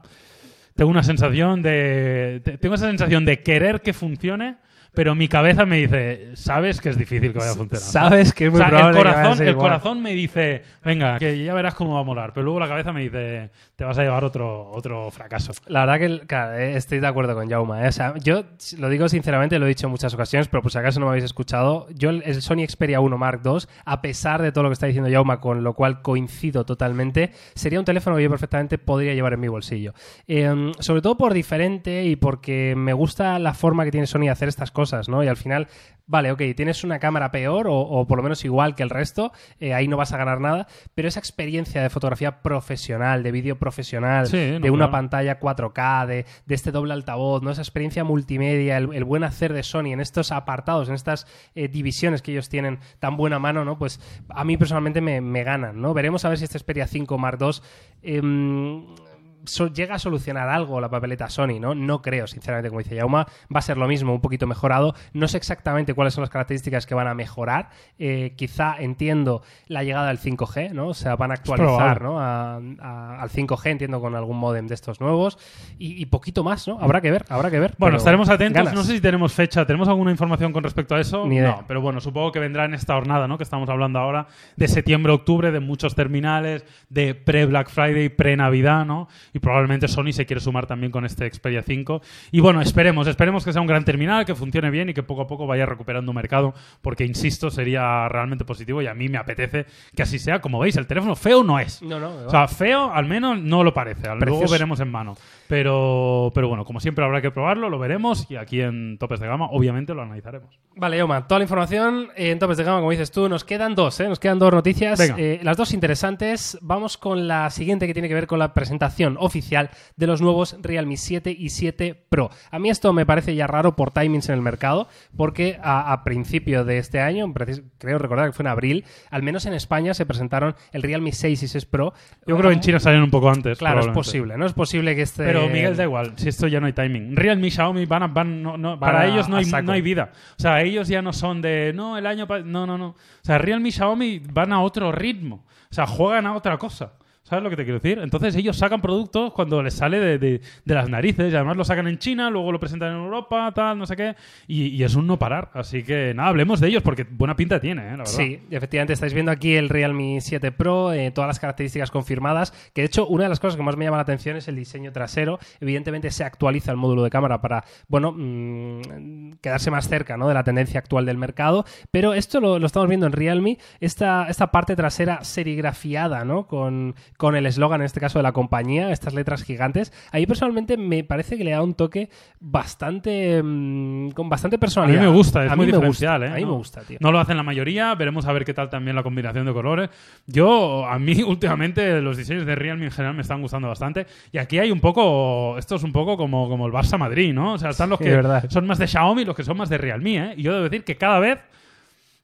tengo una sensación de. Tengo esa sensación de querer que funcione pero mi cabeza me dice, sabes que es difícil que vaya a funcionar. Sabes que es muy el corazón, el corazón me dice, venga, que ya verás cómo va a molar, pero luego la cabeza me dice, te vas a llevar otro, otro fracaso. La verdad que claro, eh, estoy de acuerdo con Jauma. ¿eh? O sea, yo lo digo sinceramente, lo he dicho en muchas ocasiones, pero por si acaso no me habéis escuchado, yo el Sony Xperia 1 Mark II, a pesar de todo lo que está diciendo Jauma, con lo cual coincido totalmente, sería un teléfono que yo perfectamente podría llevar en mi bolsillo. Em, sobre todo por diferente y porque me gusta la forma que tiene Sony de hacer estas cosas cosas, ¿no? Y al final, vale, ok, tienes una cámara peor o, por lo menos igual que el resto, eh, ahí no vas a ganar nada, pero esa experiencia de fotografía profesional, de vídeo profesional, de una pantalla 4K, de, este doble altavoz, ¿no? Esa experiencia multimedia, el, buen hacer de Sony en estos apartados, en estas eh, divisiones que ellos tienen tan buena mano, ¿no? Pues a mí personalmente me, me ganan, ¿no? Veremos a ver si esta Xperia 5 Mark II llega a solucionar algo la papeleta Sony, ¿no? No creo, sinceramente, como dice Yauma, va a ser lo mismo, un poquito mejorado. No sé exactamente cuáles son las características que van a mejorar. Eh, quizá entiendo la llegada del 5G, ¿no? O sea, van a actualizar, ¿no? al 5G, entiendo, con algún modem de estos nuevos. Y, poquito más, ¿no? Habrá que ver, habrá que ver. Bueno, estaremos atentos. No sé si tenemos fecha, ¿tenemos alguna información con respecto a eso? No, pero bueno, supongo que vendrá en esta jornada, ¿no? Que estamos hablando ahora de septiembre-octubre, de muchos terminales, de pre-Black Friday, pre-Navidad, ¿no? Y probablemente Sony se quiere sumar también con este Xperia 5. Y bueno, esperemos, esperemos que sea un gran terminal, que funcione bien y que poco a poco vaya recuperando mercado, porque insisto, sería realmente positivo y a mí me apetece que así sea. Como veis, el teléfono feo no es. No, no, O sea, feo al menos no lo parece. Luego veremos en mano. Pero, pero bueno, como siempre habrá que probarlo, lo veremos y aquí en Topes de Gama obviamente lo analizaremos. Vale, Oma, toda la información en Topes de Gama, como dices tú, nos quedan dos, ¿eh? Nos quedan dos noticias, eh, las dos interesantes. Vamos con la siguiente que tiene que ver con la presentación oficial de los nuevos Realme 7 y 7 Pro. A mí esto me parece ya raro por timings en el mercado, porque a, principio de este año, creo recordar que fue en abril, al menos en España se presentaron el Realme 6 y 6 Pro. Yo creo que en China salieron un poco antes. Claro, es posible, ¿no? Es posible que este... Pero Miguel, da igual, si esto ya no hay timing. Realme, Xiaomi, van, van, para ellos no hay, no hay vida. O sea, ellos ya no son de, no, el año... No, no, no. O sea, Realme, Xiaomi van a otro ritmo. O sea, juegan a otra cosa. ¿Sabes lo que te quiero decir? Entonces ellos sacan productos cuando les sale de, las narices y además lo sacan en China, luego lo presentan en Europa, tal, no sé qué, y, es un no parar. Así que nada, hablemos de ellos porque buena pinta tiene, ¿eh? Sí, efectivamente estáis viendo aquí el Realme 7 Pro, eh, todas las características confirmadas, que de hecho una de las cosas que más me llama la atención es el diseño trasero. Evidentemente se actualiza el módulo de cámara para, bueno, mm, quedarse más cerca ¿no? de la tendencia actual del mercado, pero esto lo, lo estamos viendo en Realme, esta, esta parte trasera serigrafiada, ¿no? Con con el eslogan, en este caso de la compañía, estas letras gigantes. Ahí personalmente me parece que le da un toque bastante. Mm, con bastante personalidad. A mí me gusta, es muy diferencial, ¿eh? A mí me gusta, tío. No lo hacen la mayoría, veremos a ver qué tal también la combinación de colores. Yo, a mí últimamente los diseños de Realme en general me están gustando bastante. Y aquí hay un poco. Esto es un poco como, como el Barça Madrid, ¿no? O sea, están los que son más de Xiaomi y los que son más de Realme, ¿eh? Y yo debo decir que cada vez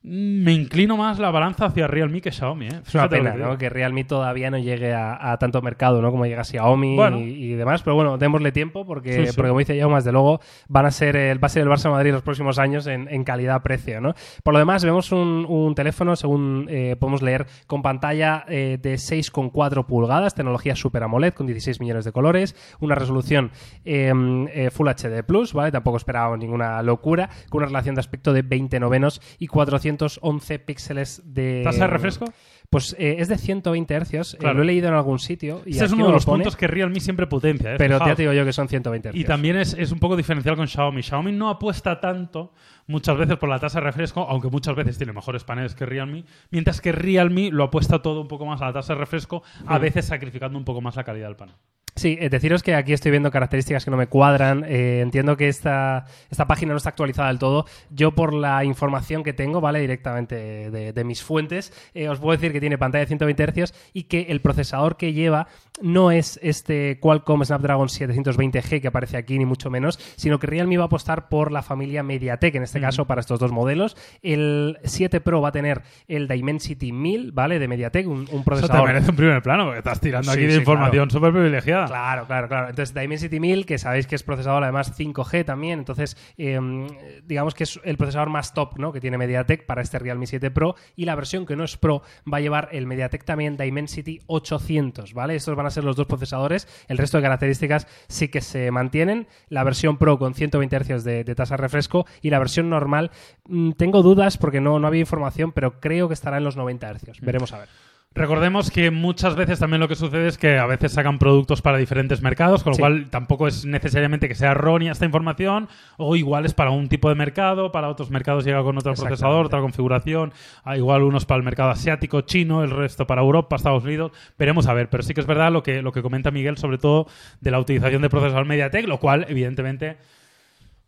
me inclino más la balanza hacia Realme que Xiaomi. ¿eh? Es una pena ¿no? que Realme todavía no llegue a, tanto mercado ¿no? como llega Xiaomi y, demás. Pero bueno, démosle tiempo porque, porque como dice Jaume, desde luego van a ser el, va a ser el Barça Madrid los próximos años en, calidad-precio. ¿no? Por lo demás, vemos un, teléfono, según eh, podemos leer, con pantalla eh, de 6,4 pulgadas, tecnología Super AMOLED con 16 millones de colores, una resolución em, eh, Full HD Plus, ¿vale? tampoco esperábamos ninguna locura, con una relación de aspecto de 20 novenos y 400 211 píxeles de... ¿Tasa de refresco? Pues eh, es de 120 hercios. Eh, lo he leído en algún sitio. Y Ese es uno de los puntos que Realme siempre potencia. ¿eh? Pero ya te digo yo que son 120 hercios. Y también es, es, un poco diferencial con Xiaomi. Xiaomi no apuesta tanto muchas veces por la tasa de refresco, aunque muchas veces tiene mejores paneles que Realme, mientras que Realme lo apuesta todo un poco más a la tasa de refresco, a veces sacrificando un poco más la calidad del panel. Sí, eh, deciros que aquí estoy viendo características que no me cuadran. Eh, entiendo que esta, esta página no está actualizada del todo. Yo, por la información que tengo, ¿vale? Directamente de, mis fuentes, eh, os puedo decir que tiene pantalla de 120 Hz y que el procesador que lleva no es este Qualcomm Snapdragon 720G que aparece aquí, ni mucho menos, sino que Realme va a apostar por la familia MediaTek, en este caso, para estos dos modelos. El 7 Pro va a tener el Dimensity 1000, ¿vale? De MediaTek, un, procesador. Eso te merece un primer plano, porque estás tirando aquí de información súper privilegiada. Claro, claro, claro. Entonces, Dimensity 1000, que sabéis que es procesador además 5G también, entonces em, digamos que es el procesador más top ¿no? que tiene MediaTek para este Realme 7 Pro y la versión que no es Pro va a llevar el MediaTek también Dimensity 800, ¿vale? Estos van a ser los dos procesadores, el resto de características sí que se mantienen, la versión Pro con 120 Hz de, tasa de refresco y la versión normal, mm, tengo dudas porque no, no había información, pero creo que estará en los 90 Hz. Veremos a ver. Recordemos que muchas veces también lo que sucede es que a veces sacan productos para diferentes mercados, con lo cual tampoco es necesariamente que sea errónea esta información, o igual es para un tipo de mercado, para otros mercados llega con otro procesador, otra configuración, ah, igual unos para el mercado asiático, chino, el resto para Europa, Estados Unidos, veremos a ver, pero sí que es verdad lo que, lo que comenta Miguel sobre todo de la utilización de procesador MediaTek, lo cual evidentemente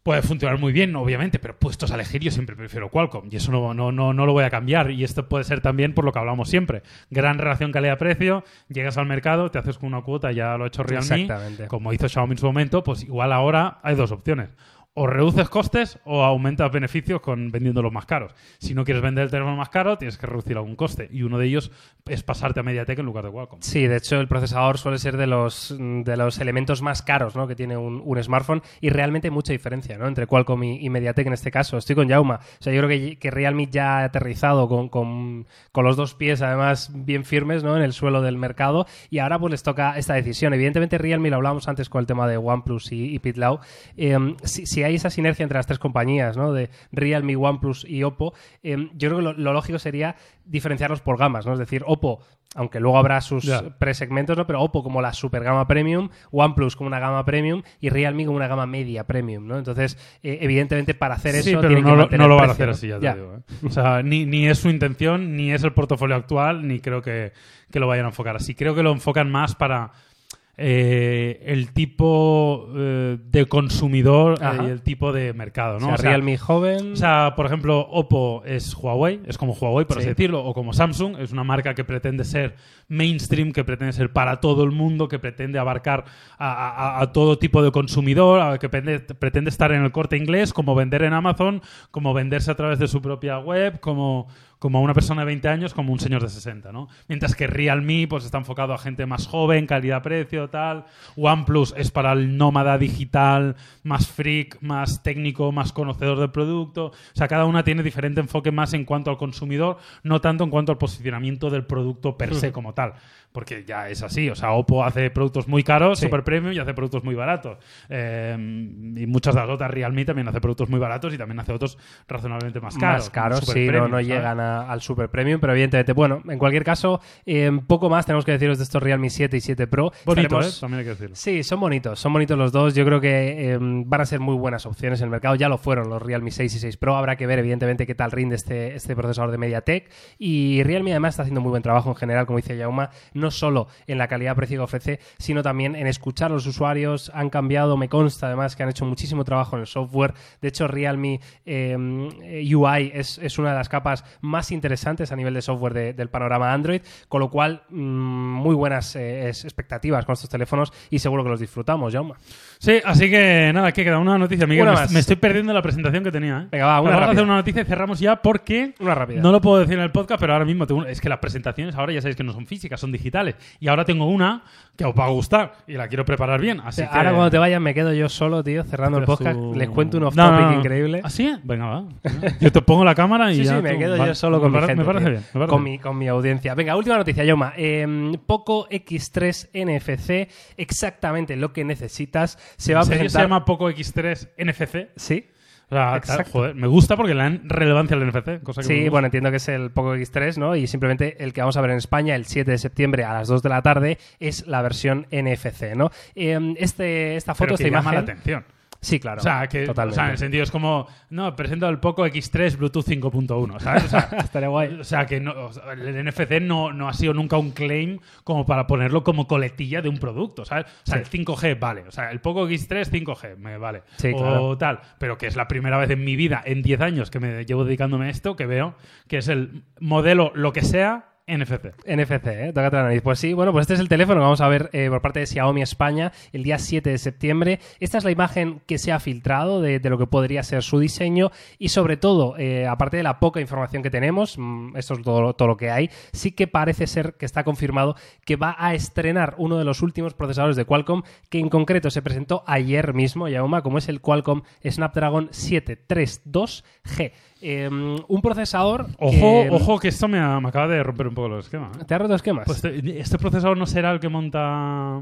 puede funcionar muy bien, obviamente, pero puestos a elegir yo siempre prefiero Qualcomm y eso no, no, no, no lo voy a cambiar y esto puede ser también por lo que hablamos siempre. Gran relación calidad-precio, llegas al mercado, te haces con una cuota, ya lo ha hecho Realme, como hizo Xiaomi en su momento, pues igual ahora hay dos opciones o reduces costes o aumentas beneficios con vendiéndolos más caros. Si no quieres vender el teléfono más caro, tienes que reducir algún coste. Y uno de ellos es pasarte a MediaTek en lugar de Qualcomm. Sí, de hecho, el procesador suele ser de los, de los elementos más caros ¿no? que tiene un, smartphone y realmente hay mucha diferencia ¿no? entre Qualcomm y, MediaTek en este caso. Estoy con Yauma. O sea, yo creo que, que Realme ya ha aterrizado con, con, con, los dos pies, además, bien firmes ¿no? en el suelo del mercado y ahora pues les toca esta decisión. Evidentemente, Realme, lo hablábamos antes con el tema de OnePlus y, y hay esa sinergia entre las tres compañías, ¿no? De Realme, OnePlus y Oppo, em, yo creo que lo, lógico sería diferenciarlos por gamas, ¿no? Es decir, Oppo, aunque luego habrá sus presegmentos, ¿no? Pero Oppo como la super gama premium, OnePlus como una gama premium y Realme como una gama media premium, ¿no? Entonces, eh, evidentemente, para hacer eso. pero no, no lo van a hacer así, ya te digo. ¿eh? O sea, ni, ni es su intención, ni es el portafolio actual, ni creo que, que lo vayan a enfocar así. Creo que lo enfocan más para eh, el tipo eh, de consumidor Ajá. y el tipo de mercado, ¿no? O sea, O sea, Realme joven. o sea, por ejemplo, Oppo es Huawei, es como Huawei, por Sí. así decirlo, o como Samsung, es una marca que pretende ser mainstream, que pretende ser para todo el mundo, que pretende abarcar a, a- a todo tipo de consumidor, que pretende, pretende estar en el corte inglés, como vender en Amazon, como venderse a través de su propia web, como, como una persona de 20 años, como un señor de 60, ¿no? Mientras que Realme pues está enfocado a gente más joven, calidad-precio, tal. OnePlus es para el nómada digital, más freak, más técnico, más conocedor del producto. O sea, cada una tiene diferente enfoque más en cuanto al consumidor, no tanto en cuanto al posicionamiento del producto per se como tal. Porque ya es así. O sea, Oppo hace productos muy caros, Sí. super premium, y hace productos muy baratos. Eh, y muchas de las otras, Realme también hace productos muy baratos y también hace otros razonablemente más caros. más caros, sí, premium, no llegan a- al super premium, pero evidentemente, bueno, en cualquier caso, eh, poco más tenemos que deciros de estos Realme 7 y 7 Pro. Bonito, Estaremos- ¿eh? También hay que decirlo. Sí, son bonitos, son bonitos los dos. Yo creo que eh, van a ser muy buenas opciones en el mercado. Ya lo fueron los Realme 6 y 6 Pro. Habrá que ver, evidentemente, qué tal rinde este, este procesador de MediaTek. Y Realme, además, está haciendo muy buen trabajo en general, como dice Yauma, no solo en la calidad-precio que ofrece, sino también en escuchar a los usuarios. Han cambiado, me consta, además, que han hecho muchísimo trabajo en el software. De hecho, Realme eh, UI es, es una de las capas más interesantes a nivel de software de- del panorama Android, con lo cual, mm, muy buenas eh, expectativas con estos teléfonos y seguro que los disfrutamos, Jaume. Sí, así que nada, que queda una noticia, Miguel. Una me, estoy perdiendo la presentación que tenía. ¿eh? Venga, va, una Vamos a hacer una noticia y cerramos ya porque Una rápida. no lo puedo decir en el podcast, pero ahora mismo tengo, es que las presentaciones ahora ya sabéis que no son físicas, son digitales. Y ahora tengo una que os va a gustar y la quiero preparar bien. Así que... Ahora cuando te vayas me quedo yo solo, tío, cerrando el podcast. Les cuento un off-topic no, no. increíble. ¿Ah, sí? Venga, va. Yo te pongo la cámara y Sí, ya sí, me tú- quedo vale. yo solo Me con mi pare- gente. Me parece tío. bien. me parece con, bien. mi, con mi audiencia. Venga, última noticia, Yoma. Eh, Poco X3 NFC, exactamente lo que necesitas. Se va a ¿En serio presentar. se llama Poco X3 NFC? Sí, O sea, Exacto. joder, me gusta porque le dan relevancia al NFC. Cosa que Sí, bueno, entiendo que es el Poco X3, ¿no? Y simplemente el que vamos a ver en España el 7 de septiembre a las 2 de la tarde es la versión NFC, ¿no? Eh, este, esta foto, Pero que esta llama imagen... la atención. Sí, claro. O sea, que, o sea, en el sentido es como, no, presento el Poco X3 Bluetooth 5.1, ¿sabes? O sea, Estaría guay. o sea, que no, o sea, el NFC no, no ha sido nunca un claim como para ponerlo como coletilla de un producto, ¿sabes? O sea, Sí. el 5G, vale. O sea, el Poco X3, 5G, me vale. Sí, o claro. tal. Pero que es la primera vez en mi vida, en 10 años que me llevo dedicándome a esto, que veo que es el modelo, lo que sea, NFC. NFC, ¿eh? Tócate la nariz. Pues sí, bueno, pues este es el teléfono que vamos a ver eh, por parte de Xiaomi España el día 7 de septiembre. Esta es la imagen que se ha filtrado de, lo que podría ser su diseño y sobre todo, eh, aparte de la poca información que tenemos, mm, esto es todo, todo lo que hay, sí que parece ser que está confirmado que va a estrenar uno de los últimos procesadores de Qualcomm que en concreto se presentó ayer mismo, Yauma, como es el Qualcomm Snapdragon 732G. Eh, un procesador... Ojo, que- ojo, que esto me, ha- me acaba de romper un poco los esquemas. ¿eh? ¿Te ha roto esquemas? Pues este, este procesador no será el que monta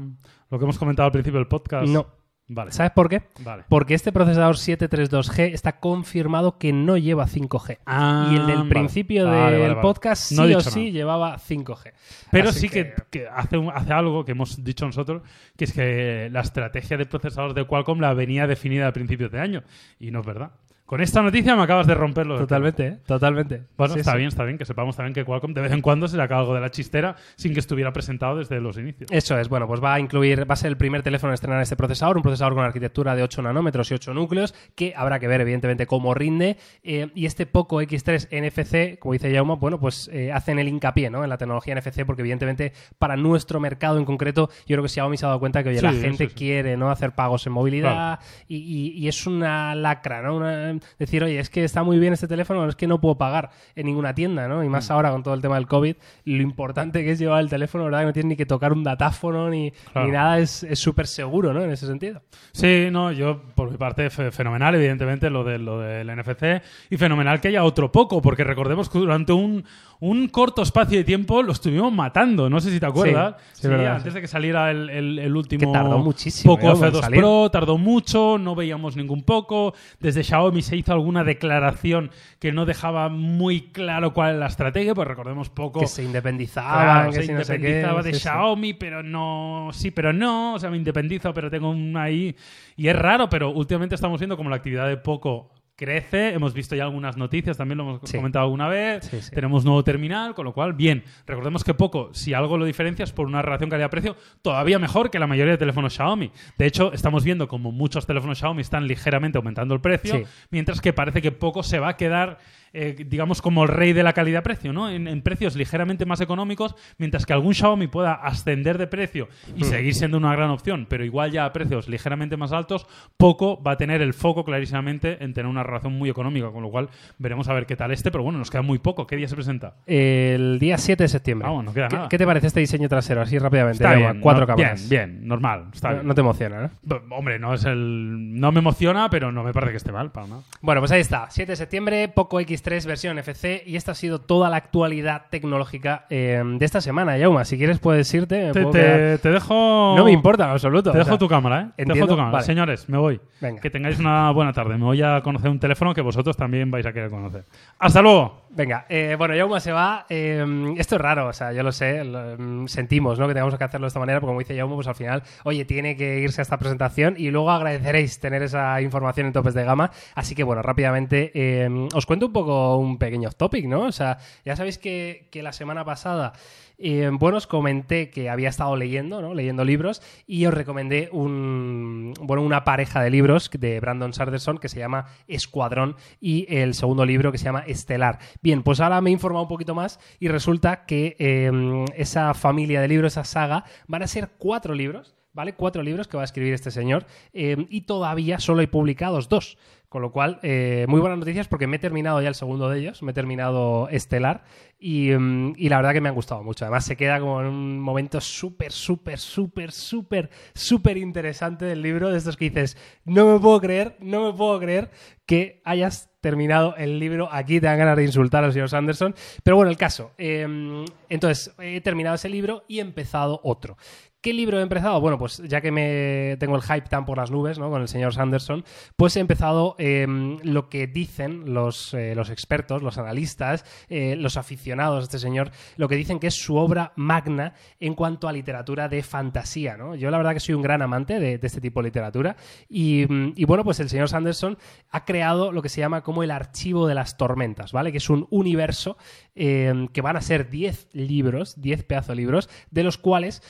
lo que hemos comentado al principio del podcast. No. Vale. ¿Sabes por qué? Vale. Porque este procesador 732G está confirmado que no lleva 5G. Ah, y el del vale. principio Vale, del podcast No sí o sí nada. llevaba 5G. Pero Así sí que, que hace, un- hace algo que hemos dicho nosotros, que es que la estrategia de procesador de Qualcomm la venía definida a principios de año. Y no es verdad. Con esta noticia me acabas de romperlo. Totalmente, ¿eh? Totalmente. Bueno, Sí, está sí. bien, está bien, que sepamos también que Qualcomm de vez en cuando se saca algo de la chistera sin que estuviera presentado desde los inicios. Eso es, bueno, pues va a incluir, va a ser el primer teléfono en estrenar este procesador, un procesador con arquitectura de 8 nanómetros y 8 núcleos, que habrá que ver, evidentemente, cómo rinde. eh, y este Poco X3 NFC, como dice Jauma, bueno, pues eh, hacen el hincapié ¿no? en la tecnología NFC, porque evidentemente para nuestro mercado en concreto, yo creo que Xiaomi se ha dado cuenta que oye, Sí, la gente quiere ¿no? hacer pagos en movilidad y, y- y es una lacra, ¿no? Una- decir, oye, es que está muy bien este teléfono, es que no puedo pagar en ninguna tienda, ¿no? Y Mm. más ahora con todo el tema del COVID, lo importante que es llevar el teléfono, ¿verdad? Que no tienes ni que tocar un datáfono ni, Claro. ni nada, es súper seguro, ¿no? En ese sentido. Sí, no, yo por mi parte fe- fenomenal, evidentemente, lo, de, lo del NFC y fenomenal que haya otro poco, porque recordemos que durante un, un corto espacio de tiempo lo estuvimos matando, no sé si te acuerdas. Sí, sí, verdad, antes de que saliera el, el- el último Que tardó muchísimo, Poco ¿eh? en F2 salir. Pro, tardó mucho, no veíamos ningún poco. Desde Xiaomi se hizo alguna declaración que no dejaba muy claro cuál era la estrategia, pues recordemos poco Que se independizaban, Claro, que se si no sé qué, independizaba de. Xiaomi, pero no, sí, pero no, o sea, me independizo, pero tengo un ahí. Y es raro, pero últimamente estamos viendo como la actividad de Poco crece. Hemos visto ya algunas noticias, también lo hemos Sí. comentado alguna vez. Sí, sí. Tenemos nuevo terminal, con lo cual, bien. Recordemos que poco, si algo lo diferencias por una relación calidad-precio, todavía mejor que la mayoría de teléfonos Xiaomi. De hecho, estamos viendo como muchos teléfonos Xiaomi están ligeramente aumentando el precio, mientras que parece que poco se va a quedar, eh, digamos, como el rey de la calidad-precio, ¿no? En, en precios ligeramente más económicos, mientras que algún Xiaomi pueda ascender de precio y seguir siendo una gran opción, pero igual ya a precios ligeramente más altos, poco va a tener el foco clarísimamente en tener una relación muy económica, con lo cual veremos a ver qué tal este, pero bueno, nos queda muy poco. ¿Qué día se presenta? El día 7 de septiembre. Vamos, no queda ¿Qué, nada. qué te parece este diseño trasero? Así rápidamente. Está bien, Cuatro no- cámaras. Bien, bien, normal. Está No, bien. no te emociona, ¿no? Hombre, no es el. No me emociona, pero no me parece que esté mal, para nada. Bueno, pues ahí está. 7 de septiembre, Poco X3 versión FC. Y esta ha sido toda la actualidad tecnológica eh, de esta semana, Yauma. Si quieres puedes irte. Te, dejo. No me importa en absoluto. Te o dejo sea, tu cámara, ¿eh? Te dejo tu cámara. vale. Señores, me voy. Venga. Que tengáis una buena tarde. Me voy a conocer un teléfono que vosotros también vais a querer conocer. ¡Hasta luego! Venga, eh, bueno, Yauma se va. eh, esto es raro, o sea, yo lo sé, lo- mm, sentimos ¿no? que tengamos que hacerlo de esta manera, porque como dice Yauma, pues al final, oye, tiene que irse a esta presentación y luego agradeceréis tener esa información en topes de gama. Así que bueno, rápidamente eh, os cuento un poco un pequeño topic, ¿no? O sea, ya sabéis que, la semana pasada, eh, bueno, os comenté que había estado leyendo, ¿no? Leyendo libros y os recomendé un, bueno, una pareja de libros de Brandon Sanderson que se llama Escuadrón y el segundo libro que se llama Estelar. Bien, pues ahora me he informado un poquito más y resulta que eh, esa familia de libros, esa saga, van a ser cuatro libros. ¿Vale? Cuatro libros que va a escribir este señor eh, y todavía solo hay publicados dos. Con lo cual, eh, muy buenas noticias porque me he terminado ya el segundo de ellos, me he terminado Estelar y, mm, y la verdad que me han gustado mucho. Además, se queda como en un momento súper, súper, súper, súper, súper interesante del libro, de estos que dices, no me puedo creer, no me puedo creer que hayas terminado el libro aquí, te dan ganas de insultar al señor Sanderson. Pero bueno, el caso. eh, entonces, he terminado ese libro y he empezado otro. ¿Qué libro he empezado? Bueno, pues ya que me tengo el hype tan por las nubes, ¿no? Con el señor Sanderson, pues he empezado eh, lo que dicen los, eh, los expertos, los analistas, eh, los aficionados a este señor, lo que dicen que es su obra magna en cuanto a literatura de fantasía, ¿no? Yo la verdad que soy un gran amante de, este tipo de literatura y, mm, y bueno, pues el señor Sanderson ha creado lo que se llama como el archivo de las tormentas, ¿vale? Que es un universo eh, que van a ser 10 libros, 10 pedazos de libros, de los cuales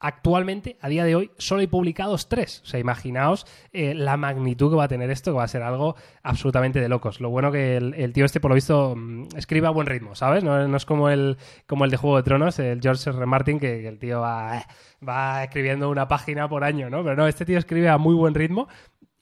actualmente, a día de hoy, solo hay publicados tres. O sea, imaginaos eh, la magnitud que va a tener esto, que va a ser algo absolutamente de locos. Lo bueno que el, tío este, por lo visto, mm, escribe a buen ritmo, ¿sabes? No, es como el, como el de Juego de Tronos, el George R. R. Martin, que, que el tío va, eh, va escribiendo una página por año, ¿no? Pero no, este tío escribe a muy buen ritmo.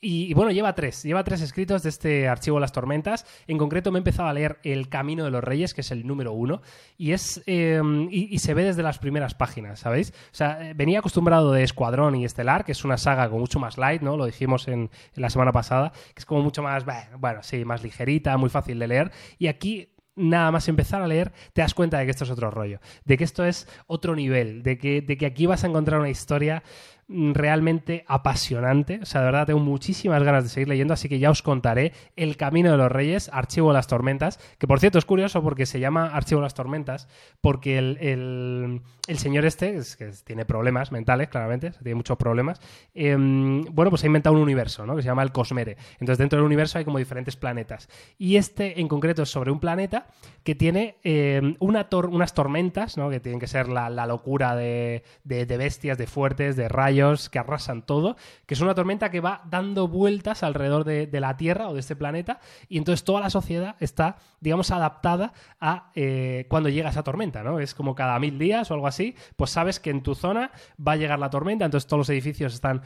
Y, bueno, lleva tres, lleva tres escritos de este archivo las tormentas. En concreto me he empezado a leer El Camino de los Reyes, que es el número uno, y es eh, y, se ve desde las primeras páginas, ¿sabéis? O sea, eh, venía acostumbrado de Escuadrón y Estelar, que es una saga con mucho más light, ¿no? Lo dijimos en, en la semana pasada, que es como mucho más, bueno, sí, más ligerita, muy fácil de leer. Y aquí nada más empezar a leer, te das cuenta de que esto es otro rollo, de que esto es otro nivel, de que, de que aquí vas a encontrar una historia realmente apasionante. O sea, de verdad tengo muchísimas ganas de seguir leyendo, así que ya os contaré El Camino de los Reyes, Archivo de las Tormentas, que por cierto es curioso porque se llama Archivo de las Tormentas, porque el, el- señor este, es que tiene problemas mentales, claramente, tiene muchos problemas, em, bueno, pues ha inventado un universo, ¿no? Que se llama el Cosmere. Entonces dentro del universo hay como diferentes planetas. Y este en concreto es sobre un planeta que tiene em, una tor- unas tormentas, ¿no? Que tienen que ser la, la locura de, de- de bestias, de fuertes, de rayos, que arrasan todo, que es una tormenta que va dando vueltas alrededor de, la Tierra o de este planeta, y entonces toda la sociedad está, digamos, adaptada a eh, cuando llega esa tormenta, ¿no? Es como cada mil días o algo así, pues sabes que en tu zona va a llegar la tormenta, entonces todos los edificios están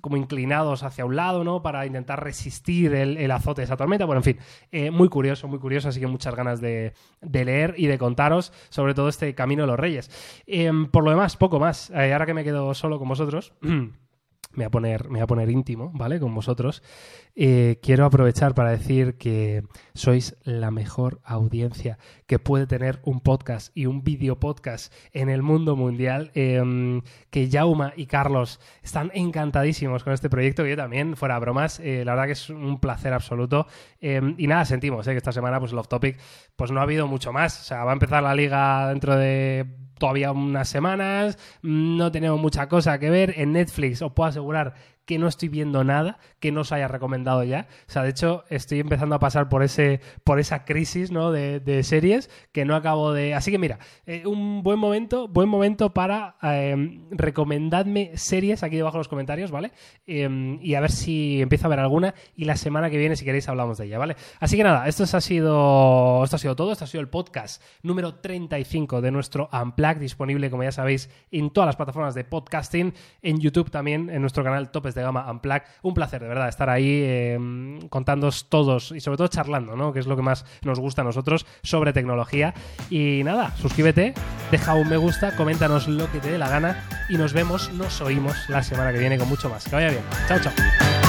como inclinados hacia un lado, ¿no? Para intentar resistir el, azote de esa tormenta. Bueno, en fin, eh, muy curioso, muy curioso, así que muchas ganas de, de leer y de contaros sobre todo este Camino de los Reyes. Em, por lo demás, poco más. Eh, ahora que me quedo solo con vosotros, me voy a poner, íntimo, ¿vale? Con vosotros. Eh, quiero aprovechar para decir que sois la mejor audiencia que puede tener un podcast y un video podcast en el mundo mundial. Eh, que Jauma y Carlos están encantadísimos con este proyecto. Yo también, fuera bromas, eh, la verdad que es un placer absoluto. Eh, y nada, sentimos eh, que esta semana, pues, Love Topic, pues no ha habido mucho más. O sea, va a empezar la liga dentro de todavía unas semanas. No tenemos mucha cosa que ver. En Netflix os puedo asegurar que no estoy viendo nada que no os haya recomendado ya. O sea, de hecho, estoy empezando a pasar por ese por esa crisis ¿no? de, series que no acabo de. Así que mira, eh, un buen momento, buen momento para eh, recomendadme series aquí debajo en los comentarios, ¿vale? Em, y a ver si empiezo a ver alguna. Y la semana que viene, si queréis, hablamos de ella, ¿vale? Así que nada, esto ha sido. Esto ha sido todo. Esto ha sido el podcast número 35 de nuestro Unplug, disponible, como ya sabéis, en todas las plataformas de podcasting, en YouTube también, en nuestro canal Topes de Gama Unplug. Un placer, de verdad, estar ahí eh, contándoos todos y sobre todo charlando, ¿no? Que es lo que más nos gusta a nosotros sobre tecnología. Y nada, suscríbete, deja un me gusta, coméntanos lo que te dé la gana y nos vemos, nos oímos la semana que viene con mucho más. Que vaya bien. Chao, chao.